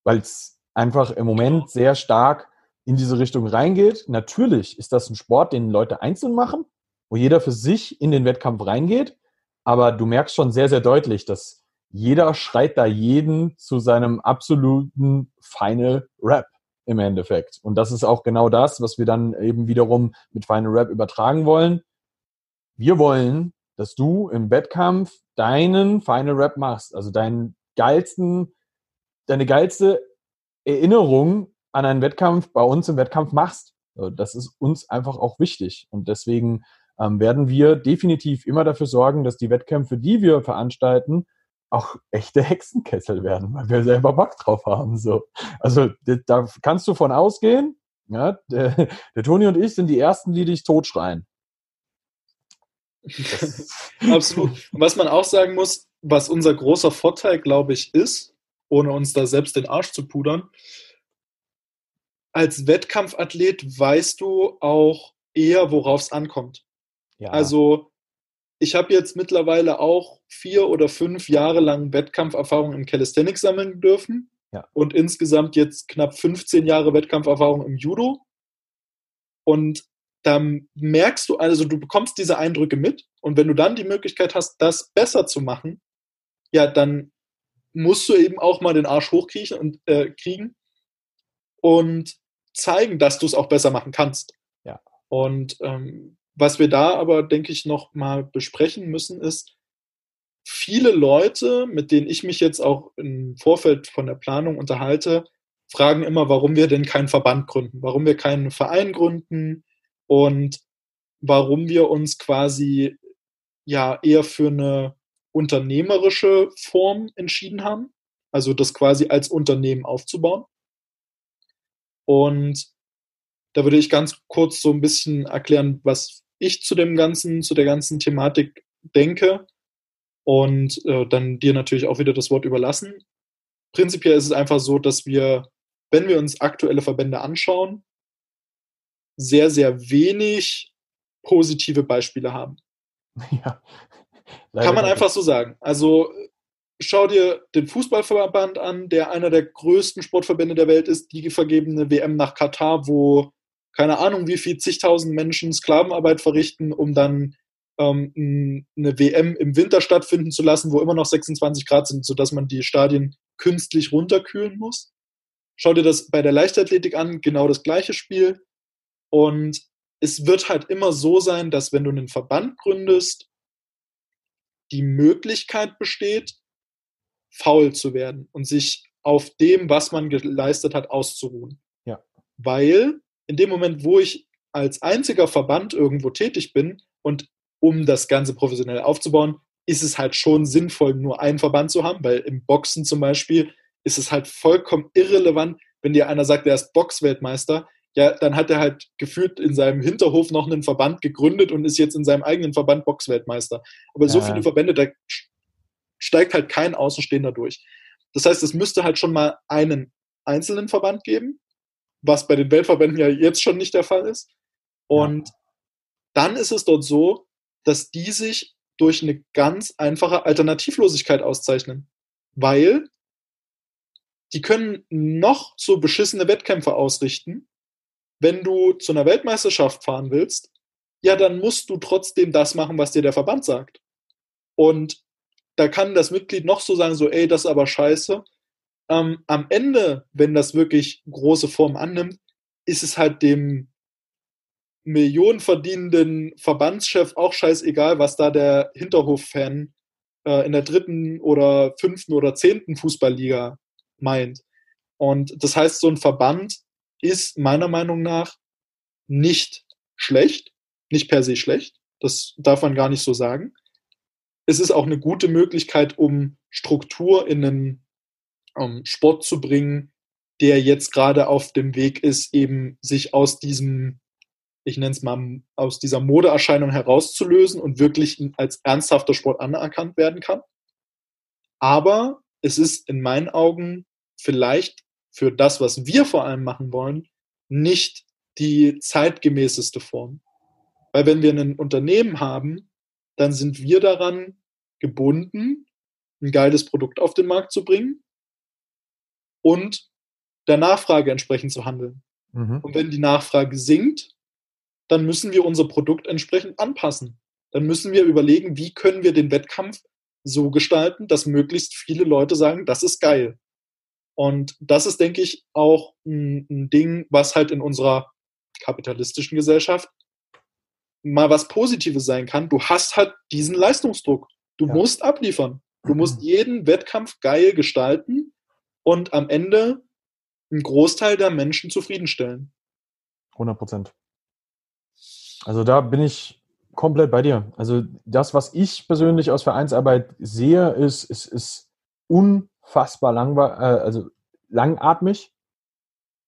Weil es einfach im Moment sehr stark in diese Richtung reingeht. Natürlich ist das ein Sport, den Leute einzeln machen, wo jeder für sich in den Wettkampf reingeht. Aber du merkst schon sehr, sehr deutlich, dass jeder schreit da jeden zu seinem absoluten Final Rap im Endeffekt. Und das ist auch genau das, was wir dann eben wiederum mit Final Rap übertragen wollen. Wir wollen, dass du im Wettkampf deinen Final Rap machst, also deinen geilsten, deine geilste Erinnerung an einen Wettkampf bei uns im Wettkampf machst. Das ist uns einfach auch wichtig. Und deswegen ähm, werden wir definitiv immer dafür sorgen, dass die Wettkämpfe, die wir veranstalten, auch echte Hexenkessel werden, weil wir selber Bock drauf haben. So. Also da kannst du von ausgehen, ja, der, der Toni und ich sind die Ersten, die dich totschreien. Absolut. Und was man auch sagen muss, was unser großer Vorteil, glaube ich, ist, ohne uns da selbst den Arsch zu pudern, als Wettkampfathlet weißt du auch eher, worauf es ankommt. Ja. Also ich habe jetzt mittlerweile auch vier oder fünf Jahre lang Wettkampferfahrung im Calisthenics sammeln dürfen ja. und insgesamt jetzt knapp 15 Jahre Wettkampferfahrung im Judo. Und da merkst du, also du bekommst diese Eindrücke mit und wenn du dann die Möglichkeit hast, das besser zu machen, ja, dann musst du eben auch mal den Arsch hochkriechen und äh, kriegen und zeigen, dass du es auch besser machen kannst. Ja. Und ähm, was wir da aber, denke ich, noch mal besprechen müssen, ist, viele Leute, mit denen ich mich jetzt auch im Vorfeld von der Planung unterhalte, fragen immer, warum wir denn keinen Verband gründen, warum wir keinen Verein gründen und warum wir uns quasi ja eher für eine unternehmerische Form entschieden haben, also das quasi als Unternehmen aufzubauen. Und da würde ich ganz kurz so ein bisschen erklären, was ich zu dem ganzen, zu der ganzen Thematik denke und äh, dann dir natürlich auch wieder das Wort überlassen. Prinzipiell ist es einfach so, dass wir, wenn wir uns aktuelle Verbände anschauen, sehr, sehr wenig positive Beispiele haben. Ja. Kann man einfach so sagen. Also schau dir den Fußballverband an, der einer der größten Sportverbände der Welt ist, die vergebene WM nach Katar, wo keine Ahnung, wie viel zigtausend Menschen Sklavenarbeit verrichten, um dann ähm, eine WM im Winter stattfinden zu lassen, wo immer noch 26 Grad sind, sodass man die Stadien künstlich runterkühlen muss. Schau dir das bei der Leichtathletik an, genau das gleiche Spiel. Und es wird halt immer so sein, dass wenn du einen Verband gründest, die Möglichkeit besteht, faul zu werden und sich auf dem, was man geleistet hat, auszuruhen. Ja. Weil in dem Moment, wo ich als einziger Verband irgendwo tätig bin und um das Ganze professionell aufzubauen, ist es halt schon sinnvoll, nur einen Verband zu haben, weil im Boxen zum Beispiel ist es halt vollkommen irrelevant, wenn dir einer sagt, er ist Boxweltmeister, ja, dann hat er halt gefühlt in seinem Hinterhof noch einen Verband gegründet und ist jetzt in seinem eigenen Verband Boxweltmeister. Aber ja. so viele Verbände, da steigt halt kein Außenstehender durch. Das heißt, es müsste halt schon mal einen einzelnen Verband geben, was bei den Weltverbänden ja jetzt schon nicht der Fall ist. Und ja. dann ist es dort so, dass die sich durch eine ganz einfache Alternativlosigkeit auszeichnen. Weil die können noch so beschissene Wettkämpfe ausrichten. Wenn du zu einer Weltmeisterschaft fahren willst, ja, dann musst du trotzdem das machen, was dir der Verband sagt. Und da kann das Mitglied noch so sagen, so, ey, das ist aber scheiße. Ähm, am Ende, wenn das wirklich große Form annimmt, ist es halt dem millionenverdienenden Verbandschef auch scheißegal, was da der Hinterhof-Fan äh, in der dritten oder fünften oder zehnten Fußballliga meint. Und das heißt, so ein Verband ist meiner Meinung nach nicht schlecht, nicht per se schlecht. Das darf man gar nicht so sagen. Es ist auch eine gute Möglichkeit, um Struktur in einen ähm, Sport zu bringen, der jetzt gerade auf dem Weg ist, eben sich aus diesem ich nenne es mal, aus dieser Modeerscheinung herauszulösen und wirklich als ernsthafter Sport anerkannt werden kann. Aber es ist in meinen Augen vielleicht für das, was wir vor allem machen wollen, nicht die zeitgemäßeste Form. Weil wenn wir ein Unternehmen haben, dann sind wir daran gebunden, ein geiles Produkt auf den Markt zu bringen und der Nachfrage entsprechend zu handeln. Mhm. Und wenn die Nachfrage sinkt, dann müssen wir unser Produkt entsprechend anpassen. Dann müssen wir überlegen, wie können wir den Wettkampf so gestalten, dass möglichst viele Leute sagen, das ist geil. Und das ist, denke ich, auch ein, ein Ding, was halt in unserer kapitalistischen Gesellschaft mal was Positives sein kann. Du hast halt diesen Leistungsdruck. Du ja. musst abliefern. Du musst jeden Wettkampf geil gestalten und am Ende einen Großteil der Menschen zufriedenstellen. 100 Prozent. Also da bin ich komplett bei dir. Also das, was ich persönlich aus Vereinsarbeit sehe, ist, ist, ist unfassbar langweilig, äh, also langatmig.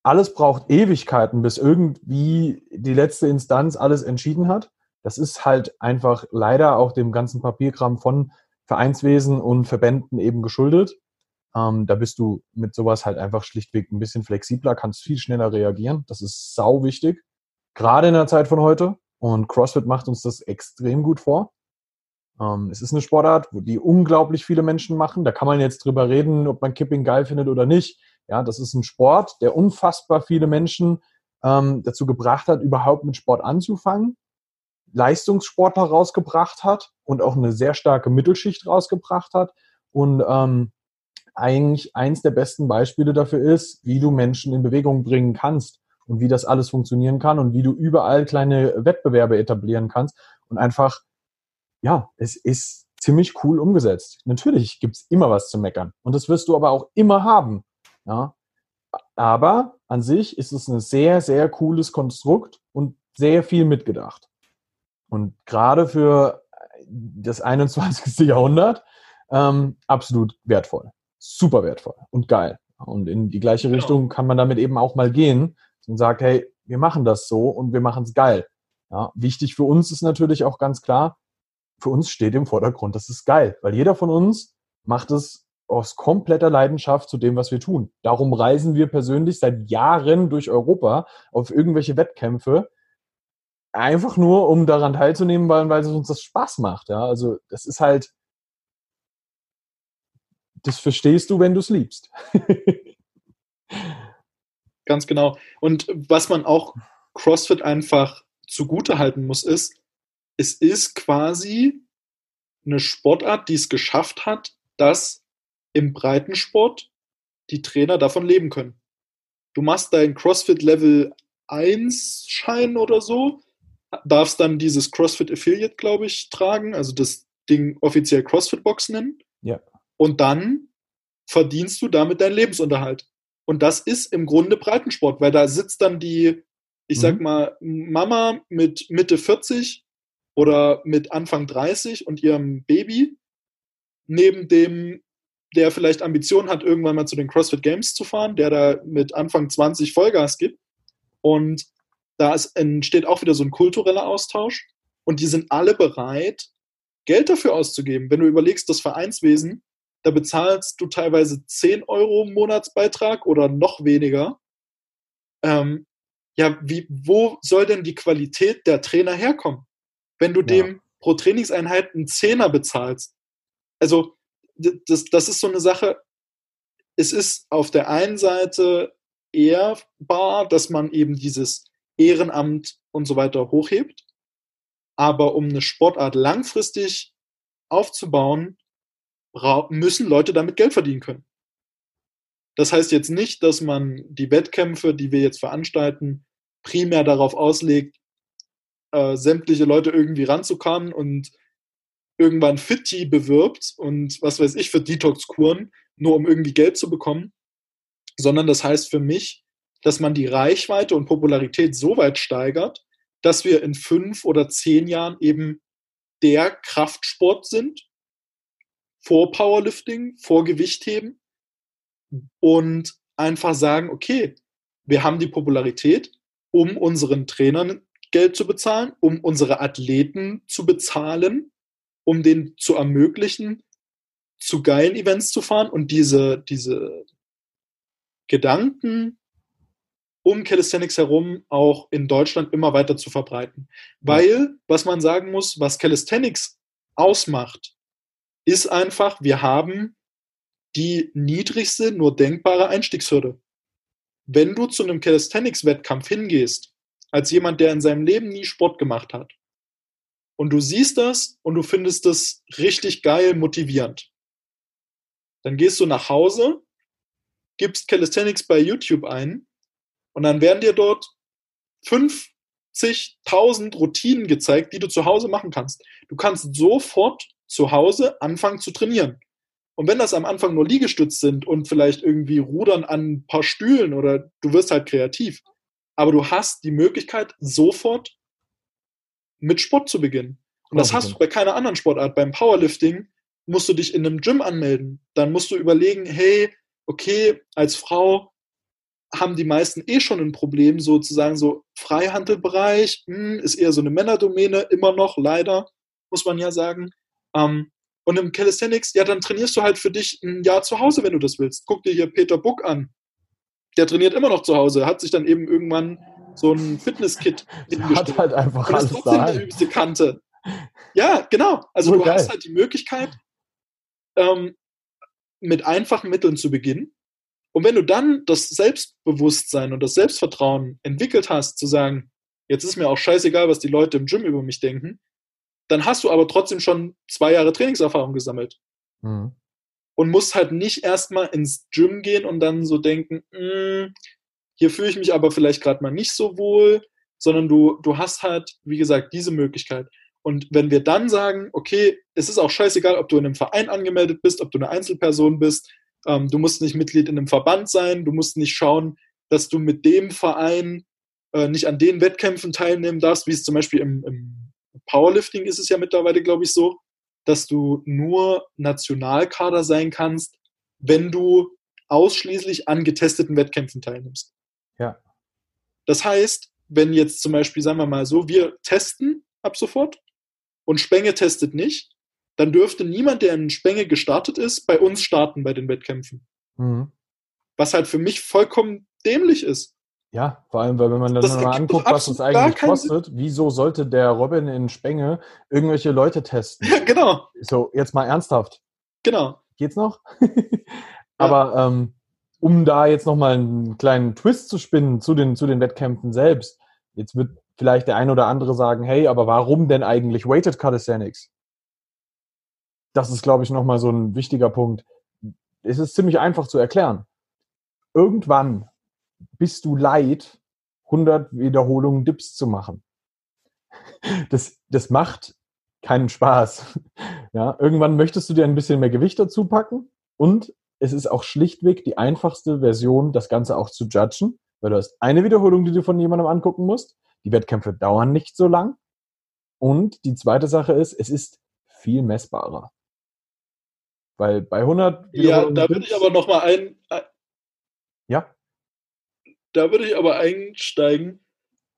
Alles braucht Ewigkeiten, bis irgendwie die letzte Instanz alles entschieden hat. Das ist halt einfach leider auch dem ganzen Papierkram von Vereinswesen und Verbänden eben geschuldet. Ähm, da bist du mit sowas halt einfach schlichtweg ein bisschen flexibler, kannst viel schneller reagieren. Das ist sau wichtig. Gerade in der Zeit von heute. Und CrossFit macht uns das extrem gut vor. Ähm, es ist eine Sportart, die unglaublich viele Menschen machen. Da kann man jetzt drüber reden, ob man Kipping geil findet oder nicht. Ja, das ist ein Sport, der unfassbar viele Menschen ähm, dazu gebracht hat, überhaupt mit Sport anzufangen. Leistungssportler rausgebracht hat und auch eine sehr starke Mittelschicht rausgebracht hat und ähm, eigentlich eins der besten Beispiele dafür ist, wie du Menschen in Bewegung bringen kannst und wie das alles funktionieren kann und wie du überall kleine Wettbewerbe etablieren kannst und einfach, ja, es ist ziemlich cool umgesetzt. Natürlich gibt's immer was zu meckern und das wirst du aber auch immer haben. Ja? Aber an sich ist es ein sehr, sehr cooles Konstrukt und sehr viel mitgedacht. Und gerade für das 21. Jahrhundert ähm, absolut wertvoll. Super wertvoll und geil. Und in die gleiche genau. Richtung kann man damit eben auch mal gehen und sagt, hey, wir machen das so und wir machen es geil. Ja, wichtig für uns ist natürlich auch ganz klar, für uns steht im Vordergrund, das ist geil, weil jeder von uns macht es aus kompletter Leidenschaft zu dem, was wir tun. Darum reisen wir persönlich seit Jahren durch Europa auf irgendwelche Wettkämpfe, einfach nur, um daran teilzunehmen, weil, weil es uns das Spaß macht. Ja, also das ist halt, das verstehst du, wenn du es liebst. Ganz genau. Und was man auch CrossFit einfach zugute halten muss, ist, es ist quasi eine Sportart, die es geschafft hat, dass im Breitensport die Trainer davon leben können. Du machst dein CrossFit Level 1 Schein oder so, darfst dann dieses CrossFit Affiliate, glaube ich, tragen, also das Ding offiziell CrossFit Box nennen. Ja. Und dann verdienst du damit deinen Lebensunterhalt. Und das ist im Grunde Breitensport, weil da sitzt dann die, ich sag mhm. mal, Mama mit Mitte 40 oder mit Anfang 30 und ihrem Baby neben dem, der vielleicht Ambitionen hat, irgendwann mal zu den CrossFit Games zu fahren, der da mit Anfang 20 Vollgas gibt. Und da ist, entsteht auch wieder so ein kultureller Austausch. Und die sind alle bereit, Geld dafür auszugeben. Wenn du überlegst, das Vereinswesen da bezahlst du teilweise 10 Euro Monatsbeitrag oder noch weniger. Ähm, ja, wie, wo soll denn die Qualität der Trainer herkommen, wenn du ja. dem pro Trainingseinheit einen Zehner bezahlst? Also, das, das ist so eine Sache. Es ist auf der einen Seite ehrbar, dass man eben dieses Ehrenamt und so weiter hochhebt. Aber um eine Sportart langfristig aufzubauen, müssen Leute damit Geld verdienen können. Das heißt jetzt nicht, dass man die Wettkämpfe, die wir jetzt veranstalten, primär darauf auslegt, äh, sämtliche Leute irgendwie ranzukommen und irgendwann Fitti bewirbt und was weiß ich für Detox-Kuren, nur um irgendwie Geld zu bekommen, sondern das heißt für mich, dass man die Reichweite und Popularität so weit steigert, dass wir in fünf oder zehn Jahren eben der Kraftsport sind, vor Powerlifting, vor Gewichtheben und einfach sagen, okay, wir haben die Popularität, um unseren Trainern Geld zu bezahlen, um unsere Athleten zu bezahlen, um denen zu ermöglichen, zu geilen Events zu fahren und diese, diese Gedanken um Calisthenics herum auch in Deutschland immer weiter zu verbreiten. Weil, was man sagen muss, was Calisthenics ausmacht, ist einfach, wir haben die niedrigste nur denkbare Einstiegshürde. Wenn du zu einem Calisthenics-Wettkampf hingehst, als jemand, der in seinem Leben nie Sport gemacht hat, und du siehst das und du findest das richtig geil, motivierend, dann gehst du nach Hause, gibst Calisthenics bei YouTube ein und dann werden dir dort 50.000 Routinen gezeigt, die du zu Hause machen kannst. Du kannst sofort zu Hause anfangen zu trainieren. Und wenn das am Anfang nur Liegestütz sind und vielleicht irgendwie Rudern an ein paar Stühlen oder du wirst halt kreativ, aber du hast die Möglichkeit, sofort mit Sport zu beginnen. Und das hast du bei keiner anderen Sportart. Beim Powerlifting musst du dich in einem Gym anmelden. Dann musst du überlegen, hey, okay, als Frau haben die meisten eh schon ein Problem, sozusagen so Freihandelbereich, hm, ist eher so eine Männerdomäne, immer noch, leider, muss man ja sagen. Ähm, und im Calisthenics, ja, dann trainierst du halt für dich ein Jahr zu Hause, wenn du das willst. Guck dir hier Peter Buck an. Der trainiert immer noch zu Hause, hat sich dann eben irgendwann so ein Fitnesskit hingestellt. Hat halt einfach und alles ist trotzdem der übste Kante. Ja, genau. Also oh, du geil. hast halt die Möglichkeit, ähm, mit einfachen Mitteln zu beginnen. Und wenn du dann das Selbstbewusstsein und das Selbstvertrauen entwickelt hast, zu sagen, jetzt ist mir auch scheißegal, was die Leute im Gym über mich denken, dann hast du aber trotzdem schon zwei Jahre Trainingserfahrung gesammelt. Mhm. und musst halt nicht erstmal ins Gym gehen und dann so denken, mm, hier fühle ich mich aber vielleicht gerade mal nicht so wohl, sondern du, du hast halt, wie gesagt, diese Möglichkeit. Und wenn wir dann sagen, okay, es ist auch scheißegal, ob du in einem Verein angemeldet bist, ob du eine Einzelperson bist, ähm, du musst nicht Mitglied in einem Verband sein, du musst nicht schauen, dass du mit dem Verein äh, nicht an den Wettkämpfen teilnehmen darfst, wie es zum Beispiel im, im Powerlifting ist es ja mittlerweile, glaube ich, so, dass du nur Nationalkader sein kannst, wenn du ausschließlich an getesteten Wettkämpfen teilnimmst. Ja. Das heißt, wenn jetzt zum Beispiel, sagen wir mal so, wir testen ab sofort und Spenge testet nicht, dann dürfte niemand, der in Spenge gestartet ist, bei uns starten bei den Wettkämpfen. Mhm. Was halt für mich vollkommen dämlich ist. Ja, vor allem, weil wenn man dann das mal anguckt, was es eigentlich kostet, wieso sollte der Robin in Spenge irgendwelche Leute testen? Ja, genau. So, jetzt mal ernsthaft. Genau. Geht's noch? Aber ja. ähm, um da jetzt nochmal einen kleinen Twist zu spinnen zu den, zu den Wettkämpfen selbst, jetzt wird vielleicht der ein oder andere sagen, hey, aber warum denn eigentlich Weighted Calisthenics? Das ist, glaube ich, nochmal so ein wichtiger Punkt. Es ist ziemlich einfach zu erklären. Irgendwann bist du leid, 100 Wiederholungen Dips zu machen. Das, das macht keinen Spaß. Ja, irgendwann möchtest du dir ein bisschen mehr Gewicht dazu packen und es ist auch schlichtweg die einfachste Version, das Ganze auch zu judgen, weil du hast eine Wiederholung, die du von jemandem angucken musst. Die Wettkämpfe dauern nicht so lang. Und die zweite Sache ist, es ist viel messbarer. Weil bei 100 Ja, da würde ich aber nochmal ein, ein, Ja? Da würde ich aber einsteigen,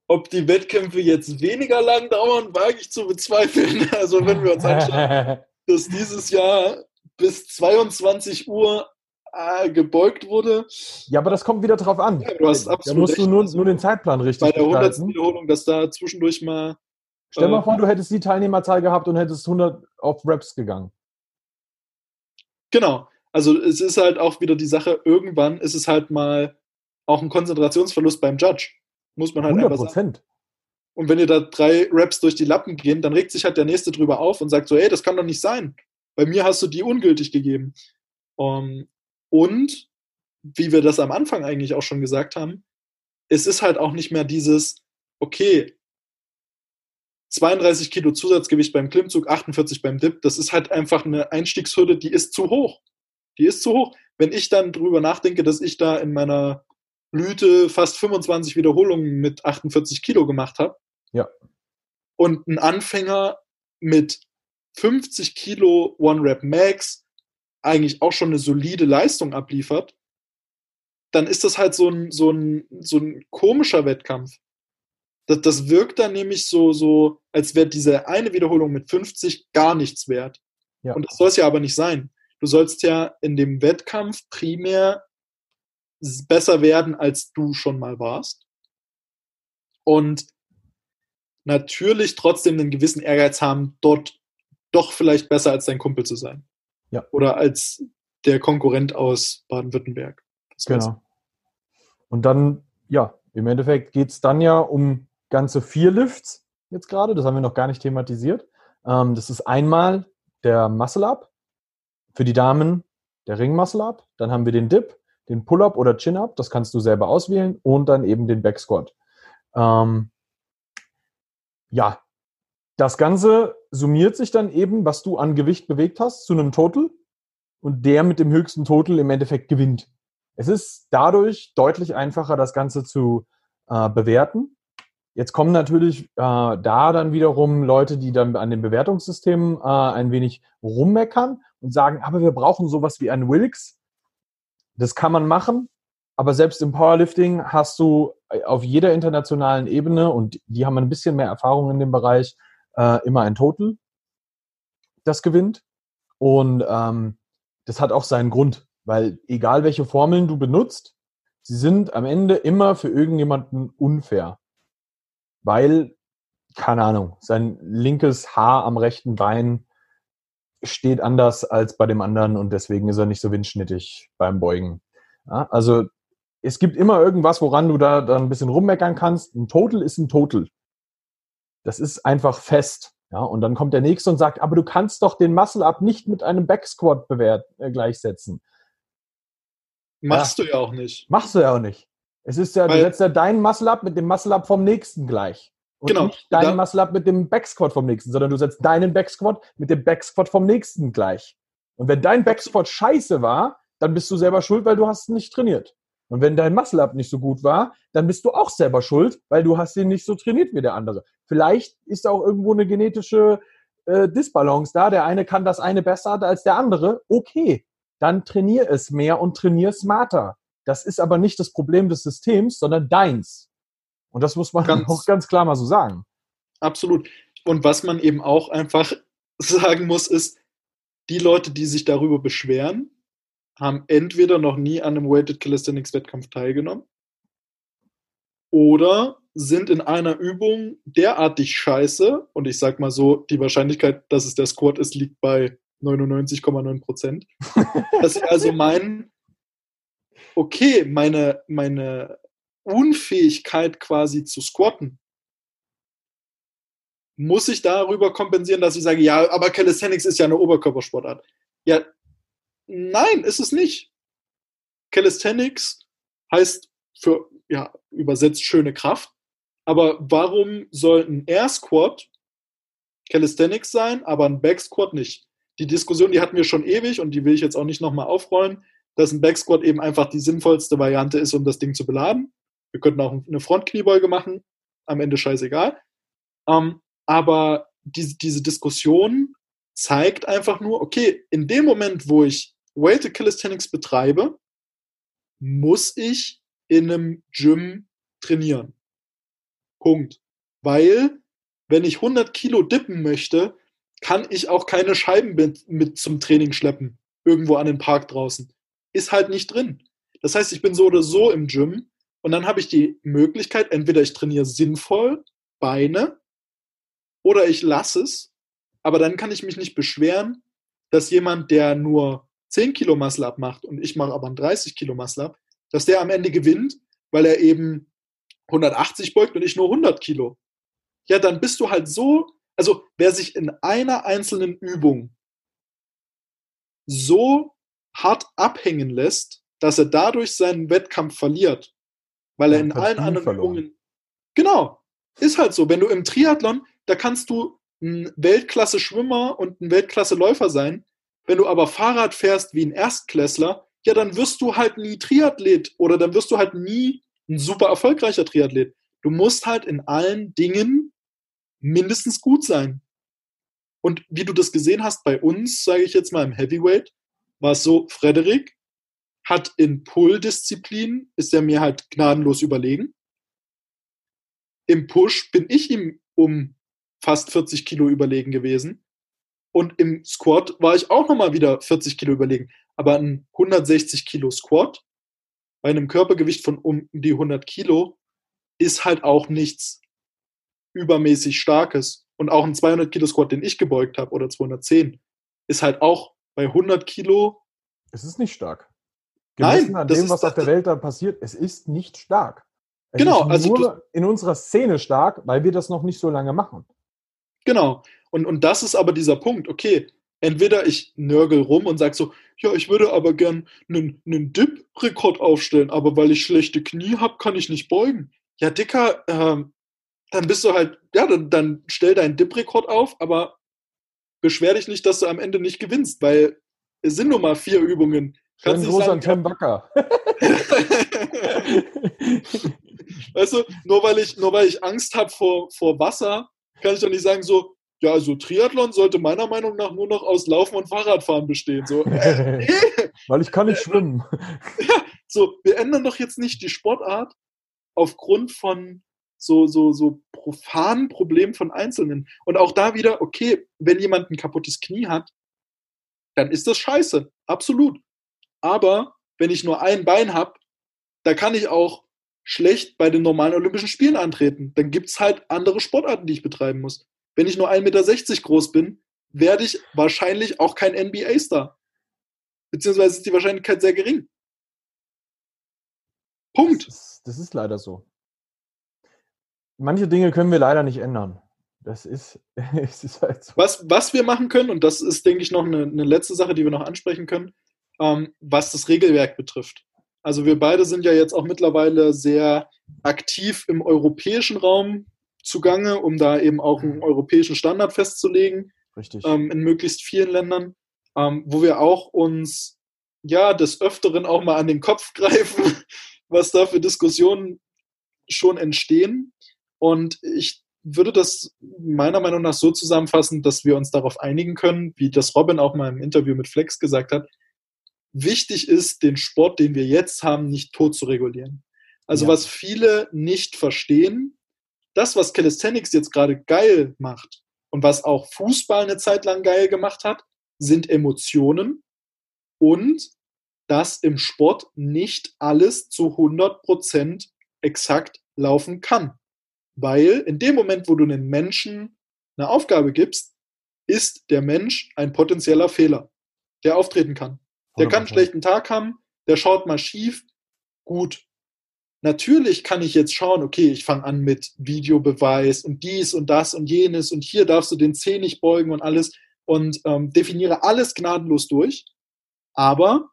ob die Wettkämpfe jetzt weniger lang dauern, wage ich zu bezweifeln. Also wenn wir uns anschauen, dass dieses Jahr bis 22 Uhr äh, gebeugt wurde. Ja, aber das kommt wieder drauf an. Ja, du hast absolut da musst recht. du nur, nur den Zeitplan richtig Bei der 100. Wiederholung, dass da zwischendurch mal... Stell äh, mal vor, du hättest die Teilnehmerzahl gehabt und hättest 100 auf Reps gegangen. Genau. Also es ist halt auch wieder die Sache, irgendwann ist es halt mal auch ein Konzentrationsverlust beim Judge. Muss man halt 100 Prozent. Und wenn ihr da drei Raps durch die Lappen gehen, dann regt sich halt der Nächste drüber auf und sagt so, ey, das kann doch nicht sein. Bei mir hast du die ungültig gegeben. Um, und, wie wir das am Anfang eigentlich auch schon gesagt haben, es ist halt auch nicht mehr dieses, okay, 32 Kilo Zusatzgewicht beim Klimmzug, 48 beim Dip, das ist halt einfach eine Einstiegshürde, die ist zu hoch. Die ist zu hoch. Wenn ich dann drüber nachdenke, dass ich da in meiner Blüte fast 25 Wiederholungen mit 48 Kilo gemacht habe. Ja. Und ein Anfänger mit 50 Kilo One Rep Max eigentlich auch schon eine solide Leistung abliefert, dann ist das halt so ein, so ein, so ein komischer Wettkampf. Das, das wirkt dann nämlich so, so, als wäre diese eine Wiederholung mit 50 gar nichts wert. Ja. Und das soll es ja aber nicht sein. Du sollst ja in dem Wettkampf primär besser werden, als du schon mal warst. Und natürlich trotzdem einen gewissen Ehrgeiz haben, dort doch vielleicht besser als dein Kumpel zu sein. Ja. Oder als der Konkurrent aus Baden-Württemberg. Genau. Und dann, ja, im Endeffekt geht es dann ja um ganze vier Lifts jetzt gerade. Das haben wir noch gar nicht thematisiert. Ähm, das ist einmal der Muscle Up. Für die Damen der Ring Muscle Up. Dann haben wir den Dip den Pull-up oder Chin-up, das kannst du selber auswählen, und dann eben den Back Squat. Ähm, ja, das Ganze summiert sich dann eben, was du an Gewicht bewegt hast, zu einem Total und der mit dem höchsten Total im Endeffekt gewinnt. Es ist dadurch deutlich einfacher, das Ganze zu äh, bewerten. Jetzt kommen natürlich äh, da dann wiederum Leute, die dann an dem Bewertungssystem äh, ein wenig rummeckern und sagen, aber wir brauchen sowas wie ein Wilks, das kann man machen, aber selbst im Powerlifting hast du äh, auf jeder internationalen Ebene, und die haben ein bisschen mehr Erfahrung in dem Bereich, äh, immer ein Total, das gewinnt. Und ähm, das hat auch seinen Grund, weil egal welche Formeln du benutzt, sie sind am Ende immer für irgendjemanden unfair. Weil, keine Ahnung, sein linkes Haar am rechten Bein steht anders als bei dem anderen und deswegen ist er nicht so windschnittig beim Beugen. Ja, also es gibt immer irgendwas, woran du da, da ein bisschen rummeckern kannst. Ein Total ist ein Total. Das ist einfach fest. Ja, und dann kommt der nächste und sagt, aber du kannst doch den Muscle-Up nicht mit einem Backsquat bewert, äh, gleichsetzen. Machst ja. du ja auch nicht. Machst du ja auch nicht. Es ist ja, Weil, du setzt ja deinen Muscle-Up mit dem Muscle-Up vom nächsten gleich. Und genau. nicht deinen Muscle-Up mit dem Backsquat vom nächsten, sondern du setzt deinen Backsquat mit dem Backsquat vom nächsten gleich. Und wenn dein Backsquat scheiße war, dann bist du selber schuld, weil du hast nicht trainiert. Und wenn dein Muscle-Up nicht so gut war, dann bist du auch selber schuld, weil du hast ihn nicht so trainiert wie der andere. Vielleicht ist auch irgendwo eine genetische äh, Disbalance da. Der eine kann das eine besser als der andere. Okay, dann trainier es mehr und trainier smarter. Das ist aber nicht das Problem des Systems, sondern deins. Und das muss man ganz, auch ganz klar mal so sagen. Absolut. Und was man eben auch einfach sagen muss, ist, die Leute, die sich darüber beschweren, haben entweder noch nie an einem Weighted Calisthenics Wettkampf teilgenommen oder sind in einer Übung derartig scheiße und ich sag mal so, die Wahrscheinlichkeit, dass es der Squat ist, liegt bei 99,9 Prozent. dass sie also meinen, okay, meine, meine Unfähigkeit quasi zu squatten muss ich darüber kompensieren, dass ich sage, ja, aber Calisthenics ist ja eine Oberkörpersportart. Ja, Nein, ist es nicht. Calisthenics heißt für, ja, übersetzt schöne Kraft. Aber warum soll ein Air Squat Calisthenics sein, aber ein Back Squat nicht? Die Diskussion, die hatten wir schon ewig und die will ich jetzt auch nicht nochmal aufrollen, dass ein Back Squat eben einfach die sinnvollste Variante ist, um das Ding zu beladen. Wir könnten auch eine Frontkniebeuge machen, am Ende scheißegal. Ähm, aber diese, diese Diskussion zeigt einfach nur, okay, in dem Moment, wo ich Weighted Calisthenics betreibe, muss ich in einem Gym trainieren. Punkt. Weil, wenn ich 100 Kilo dippen möchte, kann ich auch keine Scheiben mit, mit zum Training schleppen. Irgendwo an den Park draußen. Ist halt nicht drin. Das heißt, ich bin so oder so im Gym und dann habe ich die Möglichkeit, entweder ich trainiere sinnvoll Beine oder ich lasse es, aber dann kann ich mich nicht beschweren, dass jemand, der nur 10 Kilo Muscle Up macht und ich mache aber ein 30 Kilo Muscle Up, dass der am Ende gewinnt, weil er eben 180 beugt und ich nur 100 Kilo. Ja, dann bist du halt so, also wer sich in einer einzelnen Übung so hart abhängen lässt, dass er dadurch seinen Wettkampf verliert, weil er in allen anderen verloren. Übungen, genau, ist halt so. Wenn du im Triathlon, da kannst du ein Weltklasse-Schwimmer und ein Weltklasse-Läufer sein, wenn du aber Fahrrad fährst wie ein Erstklässler, ja, dann wirst du halt nie Triathlet oder dann wirst du halt nie ein super erfolgreicher Triathlet. Du musst halt in allen Dingen mindestens gut sein. Und wie du das gesehen hast bei uns, sage ich jetzt mal im Heavyweight, war es so, Frederik hat in Pull-Disziplin, ist er mir halt gnadenlos überlegen. Im Push bin ich ihm um fast 40 Kilo überlegen gewesen. Und im Squat war ich auch nochmal wieder 40 Kilo überlegen. Aber ein 160 Kilo Squat bei einem Körpergewicht von um die 100 Kilo ist halt auch nichts übermäßig Starkes. Und auch ein 200 Kilo Squat, den ich gebeugt habe, oder 210, ist halt auch bei 100 Kilo. Es ist nicht stark. Gemessen Nein, an dem, was auf der Welt da passiert, es ist nicht stark. Es genau, ist also nur in unserer Szene stark, weil wir das noch nicht so lange machen. Genau. Und, und das ist aber dieser Punkt, okay, entweder ich nörgel rum und sage so, ja, ich würde aber gern einen, einen Dip-Rekord aufstellen, aber weil ich schlechte Knie habe, kann ich nicht beugen. Ja, Dicker, ähm, dann bist du halt, ja, dann, dann stell deinen Dip-Rekord auf, aber beschwer dich nicht, dass du am Ende nicht gewinnst, weil es sind nur mal vier Übungen. Schönen Gruß an Tim Backer. weißt du, nur weil ich, nur weil ich Angst habe vor, vor Wasser, kann ich doch nicht sagen so, ja, also Triathlon sollte meiner Meinung nach nur noch aus Laufen und Fahrradfahren bestehen. So, äh. Weil ich kann nicht schwimmen. Ja, so, wir ändern doch jetzt nicht die Sportart aufgrund von so, so, so profanen Problemen von Einzelnen. Und auch da wieder, okay, wenn jemand ein kaputtes Knie hat, dann ist das scheiße. Absolut. Aber wenn ich nur ein Bein habe, da kann ich auch schlecht bei den normalen Olympischen Spielen antreten. Dann gibt es halt andere Sportarten, die ich betreiben muss wenn ich nur 1,60 Meter groß bin, werde ich wahrscheinlich auch kein NBA-Star. Beziehungsweise ist die Wahrscheinlichkeit sehr gering. Punkt. Das ist, das ist leider so. Manche Dinge können wir leider nicht ändern. Das ist, es ist halt so. Was, was wir machen können, und das ist, denke ich, noch eine, eine letzte Sache, die wir noch ansprechen können, ähm, was das Regelwerk betrifft. Also wir beide sind ja jetzt auch mittlerweile sehr aktiv im europäischen Raum zugange, um da eben auch einen europäischen Standard festzulegen. Richtig. Ähm, in möglichst vielen Ländern, ähm, wo wir auch uns ja des Öfteren auch mal an den Kopf greifen, was da für Diskussionen schon entstehen. Und ich würde das meiner Meinung nach so zusammenfassen, dass wir uns darauf einigen können, wie das Robin auch mal im Interview mit Flex gesagt hat. Wichtig ist, den Sport, den wir jetzt haben, nicht tot zu regulieren. Also ja. was viele nicht verstehen, das, was Calisthenics jetzt gerade geil macht und was auch Fußball eine Zeit lang geil gemacht hat, sind Emotionen und dass im Sport nicht alles zu 100% exakt laufen kann. Weil in dem Moment, wo du einem Menschen eine Aufgabe gibst, ist der Mensch ein potenzieller Fehler, der auftreten kann. Der kann einen schlechten Tag haben, der schaut mal schief, gut. Natürlich kann ich jetzt schauen, okay, ich fange an mit Videobeweis und dies und das und jenes und hier darfst du den Zeh nicht beugen und alles und ähm, definiere alles gnadenlos durch. Aber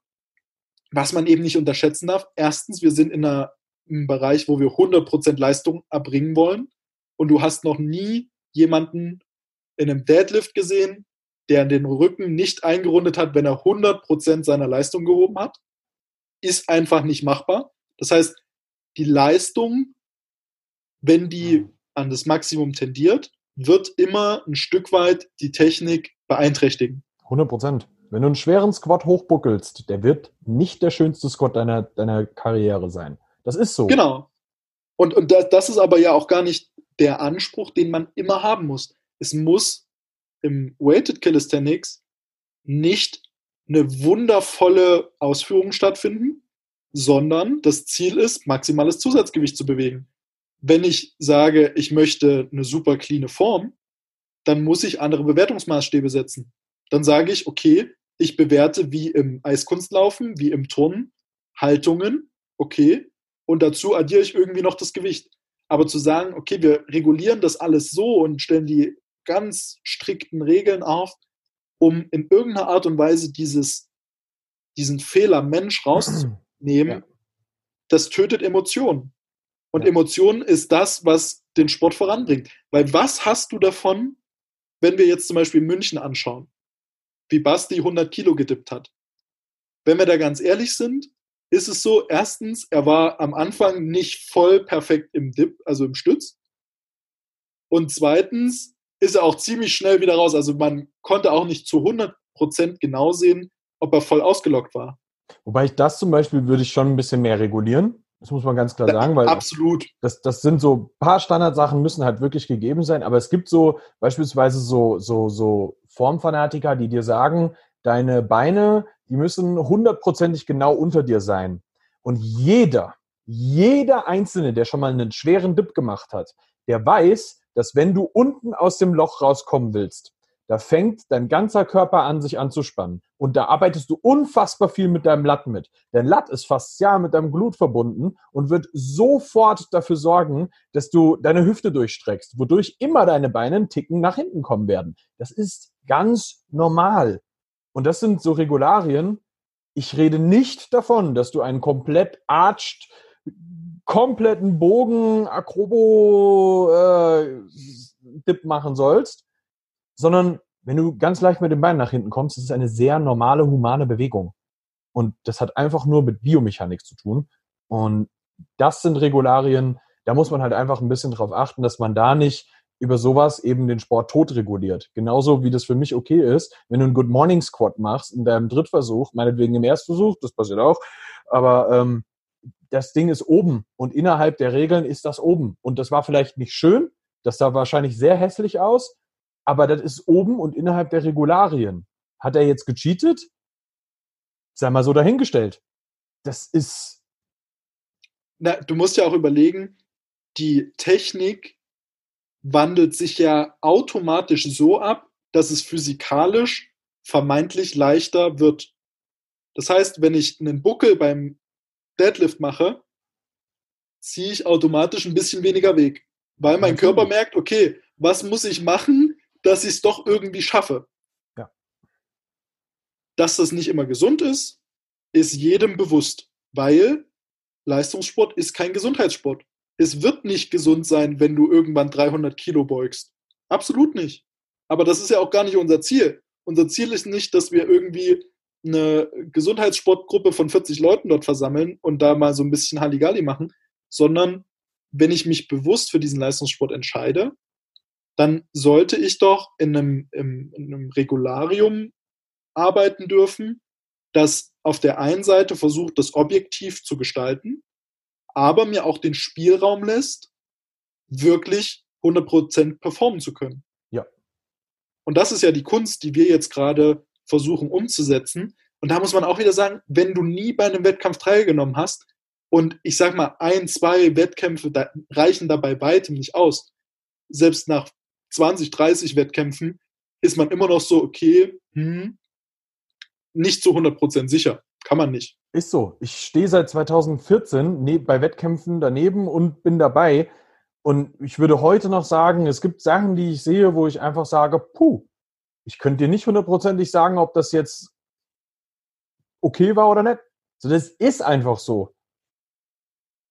was man eben nicht unterschätzen darf, erstens, wir sind in einer, einem Bereich, wo wir 100% Leistung erbringen wollen und du hast noch nie jemanden in einem Deadlift gesehen, der den Rücken nicht eingerundet hat, wenn er 100% seiner Leistung gehoben hat. Ist einfach nicht machbar. Das heißt, die Leistung, wenn die an das Maximum tendiert, wird immer ein Stück weit die Technik beeinträchtigen. 100 Prozent. Wenn du einen schweren Squat hochbuckelst, der wird nicht der schönste Squat deiner, deiner Karriere sein. Das ist so. Genau. Und, und das, das ist aber ja auch gar nicht der Anspruch, den man immer haben muss. Es muss im Weighted Calisthenics nicht eine wundervolle Ausführung stattfinden, sondern das Ziel ist, maximales Zusatzgewicht zu bewegen. Wenn ich sage, ich möchte eine super cleane Form, dann muss ich andere Bewertungsmaßstäbe setzen. Dann sage ich, okay, ich bewerte wie im Eiskunstlaufen, wie im Turnen, Haltungen, okay, und dazu addiere ich irgendwie noch das Gewicht. Aber zu sagen, okay, wir regulieren das alles so und stellen die ganz strikten Regeln auf, um in irgendeiner Art und Weise dieses, diesen Fehler Mensch rauszunehmen, ja. das tötet Emotionen. Und ja. Emotionen ist das, was den Sport voranbringt. Weil was hast du davon, wenn wir jetzt zum Beispiel München anschauen, wie Basti 100 Kilo gedippt hat. Wenn wir da ganz ehrlich sind, ist es so, erstens, er war am Anfang nicht voll perfekt im Dip, also im Stütz. Und zweitens ist er auch ziemlich schnell wieder raus. Also man konnte auch nicht zu 100% genau sehen, ob er voll ausgelockt war. Wobei ich das zum Beispiel würde ich schon ein bisschen mehr regulieren. Das muss man ganz klar sagen, weil absolut. Das, das sind so ein paar Standardsachen müssen halt wirklich gegeben sein, aber es gibt so beispielsweise so, so, so Formfanatiker, die dir sagen, deine Beine, die müssen hundertprozentig genau unter dir sein. Und jeder, jeder Einzelne, der schon mal einen schweren Dip gemacht hat, der weiß, dass wenn du unten aus dem Loch rauskommen willst, da fängt dein ganzer Körper an, sich anzuspannen. Und da arbeitest du unfassbar viel mit deinem Latt mit. Dein Latt ist fast ja mit deinem Glut verbunden und wird sofort dafür sorgen, dass du deine Hüfte durchstreckst, wodurch immer deine Beine einen Ticken nach hinten kommen werden. Das ist ganz normal. Und das sind so Regularien. Ich rede nicht davon, dass du einen komplett arched, kompletten Bogen Akrobo äh, Dip machen sollst, sondern wenn du ganz leicht mit dem Bein nach hinten kommst, ist es eine sehr normale, humane Bewegung. Und das hat einfach nur mit Biomechanik zu tun. Und das sind Regularien, da muss man halt einfach ein bisschen drauf achten, dass man da nicht über sowas eben den Sport tot reguliert. Genauso wie das für mich okay ist, wenn du einen Good Morning Squat machst in deinem Drittversuch, meinetwegen im Erstversuch, das passiert auch, aber ähm, das Ding ist oben und innerhalb der Regeln ist das oben. Und das war vielleicht nicht schön, das sah wahrscheinlich sehr hässlich aus, aber das ist oben und innerhalb der Regularien. Hat er jetzt gecheatet? Sei mal so dahingestellt. Das ist. Na, du musst ja auch überlegen, die Technik wandelt sich ja automatisch so ab, dass es physikalisch vermeintlich leichter wird. Das heißt, wenn ich einen Buckel beim Deadlift mache, ziehe ich automatisch ein bisschen weniger Weg, weil mein Körper merkt, okay, was muss ich machen, dass ich es doch irgendwie schaffe. Ja. Dass das nicht immer gesund ist, ist jedem bewusst, weil Leistungssport ist kein Gesundheitssport. Es wird nicht gesund sein, wenn du irgendwann 300 Kilo beugst. Absolut nicht. Aber das ist ja auch gar nicht unser Ziel. Unser Ziel ist nicht, dass wir irgendwie eine Gesundheitssportgruppe von 40 Leuten dort versammeln und da mal so ein bisschen Halligalli machen, sondern wenn ich mich bewusst für diesen Leistungssport entscheide, dann sollte ich doch in einem, in einem Regularium arbeiten dürfen, das auf der einen Seite versucht, das objektiv zu gestalten, aber mir auch den Spielraum lässt, wirklich 100% performen zu können. Ja. Und das ist ja die Kunst, die wir jetzt gerade versuchen umzusetzen. Und da muss man auch wieder sagen, wenn du nie bei einem Wettkampf teilgenommen hast und ich sag mal, ein, zwei Wettkämpfe da reichen dabei weitem nicht aus. Selbst nach 20, 30 Wettkämpfen ist man immer noch so, okay, hm, nicht zu 100% sicher. Kann man nicht. Ist so. Ich stehe seit 2014 ne, bei Wettkämpfen daneben und bin dabei. Und ich würde heute noch sagen, es gibt Sachen, die ich sehe, wo ich einfach sage, puh, ich könnte dir nicht hundertprozentig sagen, ob das jetzt okay war oder nicht. So, das ist einfach so.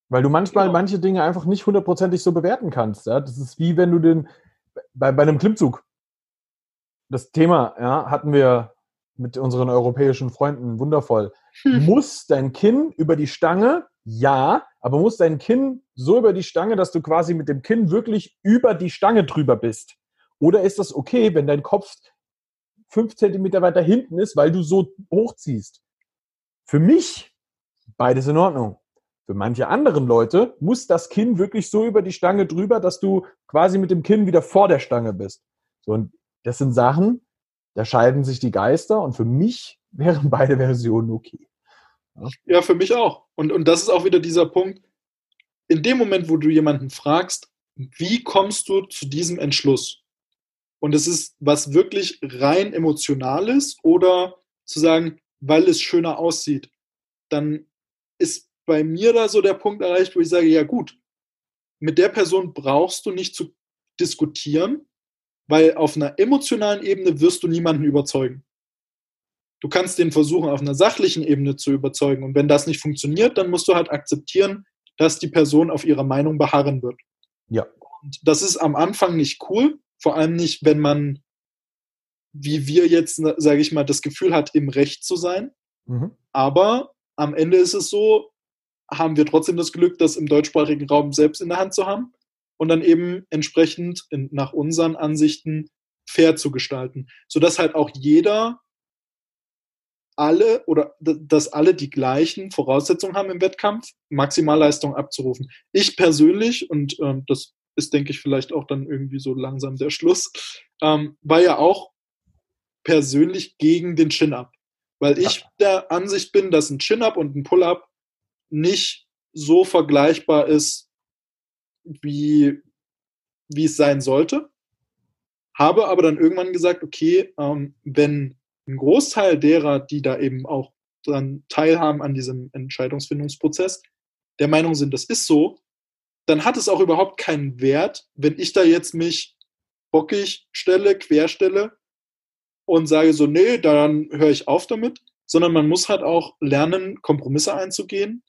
Weil du manchmal genau. manche Dinge einfach nicht hundertprozentig so bewerten kannst. Ja? Das ist wie wenn du den, bei, bei einem Klimmzug, das Thema ja, hatten wir mit unseren europäischen Freunden wundervoll. Hm. Muss dein Kinn über die Stange? Ja, aber muss dein Kinn so über die Stange, dass du quasi mit dem Kinn wirklich über die Stange drüber bist? Oder ist das okay, wenn dein Kopf fünf Zentimeter weiter hinten ist, weil du so hochziehst. Für mich beides in Ordnung. Für manche anderen Leute muss das Kinn wirklich so über die Stange drüber, dass du quasi mit dem Kinn wieder vor der Stange bist. So, und das sind Sachen, da scheiden sich die Geister und für mich wären beide Versionen okay. Ja, für mich auch. Und, und das ist auch wieder dieser Punkt. In dem Moment, wo du jemanden fragst, wie kommst du zu diesem Entschluss? Und es ist was wirklich rein emotionales oder zu sagen, weil es schöner aussieht, dann ist bei mir da so der Punkt erreicht, wo ich sage, ja gut, mit der Person brauchst du nicht zu diskutieren, weil auf einer emotionalen Ebene wirst du niemanden überzeugen. Du kannst den versuchen, auf einer sachlichen Ebene zu überzeugen. Und wenn das nicht funktioniert, dann musst du halt akzeptieren, dass die Person auf ihrer Meinung beharren wird. Ja. Und das ist am Anfang nicht cool, vor allem nicht, wenn man, wie wir jetzt, sage ich mal, das Gefühl hat, im Recht zu sein. Mhm. Aber am Ende ist es so, haben wir trotzdem das Glück, das im deutschsprachigen Raum selbst in der Hand zu haben und dann eben entsprechend in, nach unseren Ansichten fair zu gestalten, sodass halt auch jeder alle oder dass alle die gleichen Voraussetzungen haben im Wettkampf, Maximalleistung abzurufen. Ich persönlich, und ähm, das ist, denke ich, vielleicht auch dann irgendwie so langsam der Schluss, ähm, war ja auch persönlich gegen den Chin-Up. Weil ich ja. der Ansicht bin, dass ein Chin-Up und ein Pull-Up nicht so vergleichbar ist, wie, wie es sein sollte. Habe aber dann irgendwann gesagt, okay, ähm, wenn ein Großteil derer, die da eben auch dann teilhaben an diesem Entscheidungsfindungsprozess, der Meinung sind, das ist so, dann hat es auch überhaupt keinen Wert, wenn ich da jetzt mich bockig stelle, querstelle und sage so, nee, dann höre ich auf damit, sondern man muss halt auch lernen, Kompromisse einzugehen.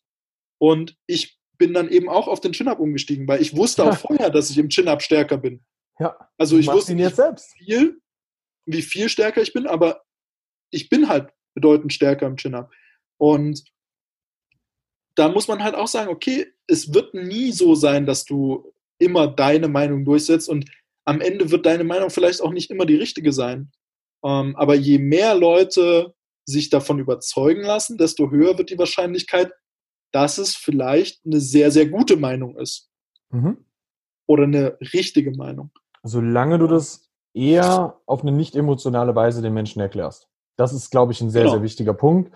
Und ich bin dann eben auch auf den Chin-Up umgestiegen, weil ich wusste auch vorher, dass ich im Chin-Up stärker bin. Ja. Also ich wusste nicht viel, wie viel stärker ich bin, aber ich bin halt bedeutend stärker im Chin-Up. Und da muss man halt auch sagen, okay, es wird nie so sein, dass du immer deine Meinung durchsetzt und am Ende wird deine Meinung vielleicht auch nicht immer die richtige sein. Ähm, aber je mehr Leute sich davon überzeugen lassen, desto höher wird die Wahrscheinlichkeit, dass es vielleicht eine sehr, sehr gute Meinung ist. Mhm. Oder eine richtige Meinung. Solange du das eher auf eine nicht emotionale Weise den Menschen erklärst. Das ist, glaube ich, ein sehr, genau. sehr wichtiger Punkt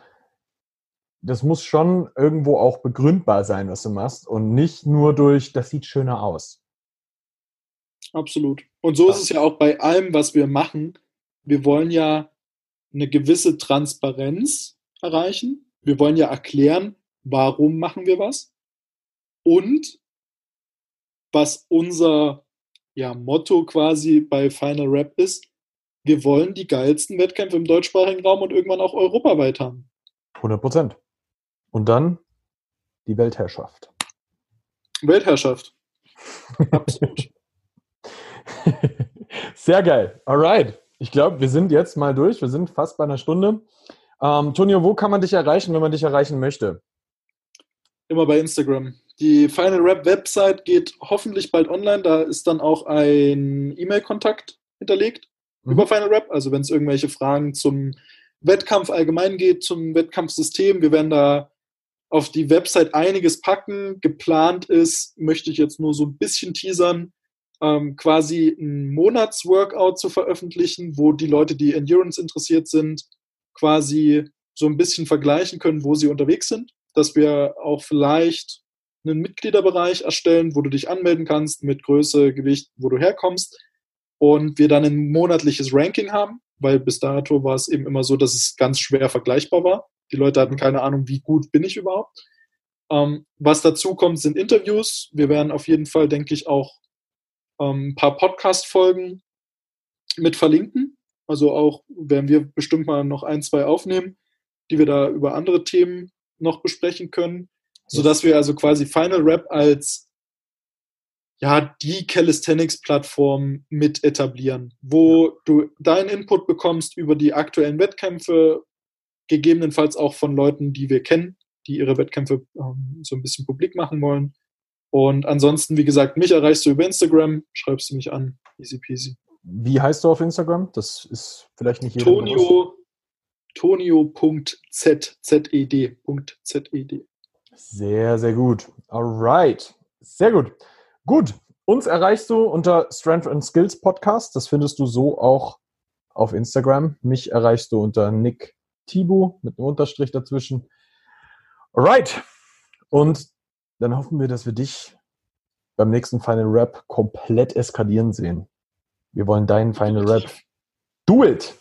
das muss schon irgendwo auch begründbar sein, was du machst und nicht nur durch, das sieht schöner aus. Absolut. Und so ist es ja auch bei allem, was wir machen. Wir wollen ja eine gewisse Transparenz erreichen. Wir wollen ja erklären, warum machen wir was und was unser ja, Motto quasi bei Final Rap ist, wir wollen die geilsten Wettkämpfe im deutschsprachigen Raum und irgendwann auch europaweit haben. 100 Prozent. Und dann die Weltherrschaft. Weltherrschaft. Absolut. Sehr geil. Alright. Ich glaube, wir sind jetzt mal durch. Wir sind fast bei einer Stunde. Ähm, Tonio, wo kann man dich erreichen, wenn man dich erreichen möchte? Immer bei Instagram. Die Final Rap Website geht hoffentlich bald online. Da ist dann auch ein E-Mail-Kontakt hinterlegt mhm. über Final Rap. Also wenn es irgendwelche Fragen zum Wettkampf allgemein geht, zum Wettkampfsystem. Wir werden da auf die Website einiges packen. Geplant ist, möchte ich jetzt nur so ein bisschen teasern, ähm, quasi ein Monatsworkout zu veröffentlichen, wo die Leute, die Endurance interessiert sind, quasi so ein bisschen vergleichen können, wo sie unterwegs sind. Dass wir auch vielleicht einen Mitgliederbereich erstellen, wo du dich anmelden kannst mit Größe, Gewicht, wo du herkommst. Und wir dann ein monatliches Ranking haben, weil bis dato war es eben immer so, dass es ganz schwer vergleichbar war. Die Leute hatten keine Ahnung, wie gut bin ich überhaupt. Ähm, was dazu kommt, sind Interviews. Wir werden auf jeden Fall, denke ich, auch ähm, ein paar Podcast-Folgen mit verlinken. Also auch werden wir bestimmt mal noch ein, zwei aufnehmen, die wir da über andere Themen noch besprechen können, sodass wir also quasi Final Rap als ja, die Calisthenics-Plattform mit etablieren, wo du deinen Input bekommst über die aktuellen Wettkämpfe, gegebenenfalls auch von Leuten, die wir kennen, die ihre Wettkämpfe ähm, so ein bisschen publik machen wollen. Und ansonsten, wie gesagt, mich erreichst du über Instagram, schreibst du mich an, easy peasy. Wie heißt du auf Instagram? Das ist vielleicht nicht jeder. Tonio, tonio.zed, Z-E-D, Z-E-D. Sehr, sehr gut. Alright. Sehr gut. Gut. Uns erreichst du unter Strength and Skills Podcast. Das findest du so auch auf Instagram. Mich erreichst du unter Nick Tibu mit einem Unterstrich dazwischen. Alright. Und dann hoffen wir, dass wir dich beim nächsten Final Rap komplett eskalieren sehen. Wir wollen deinen Final Rap. Do it!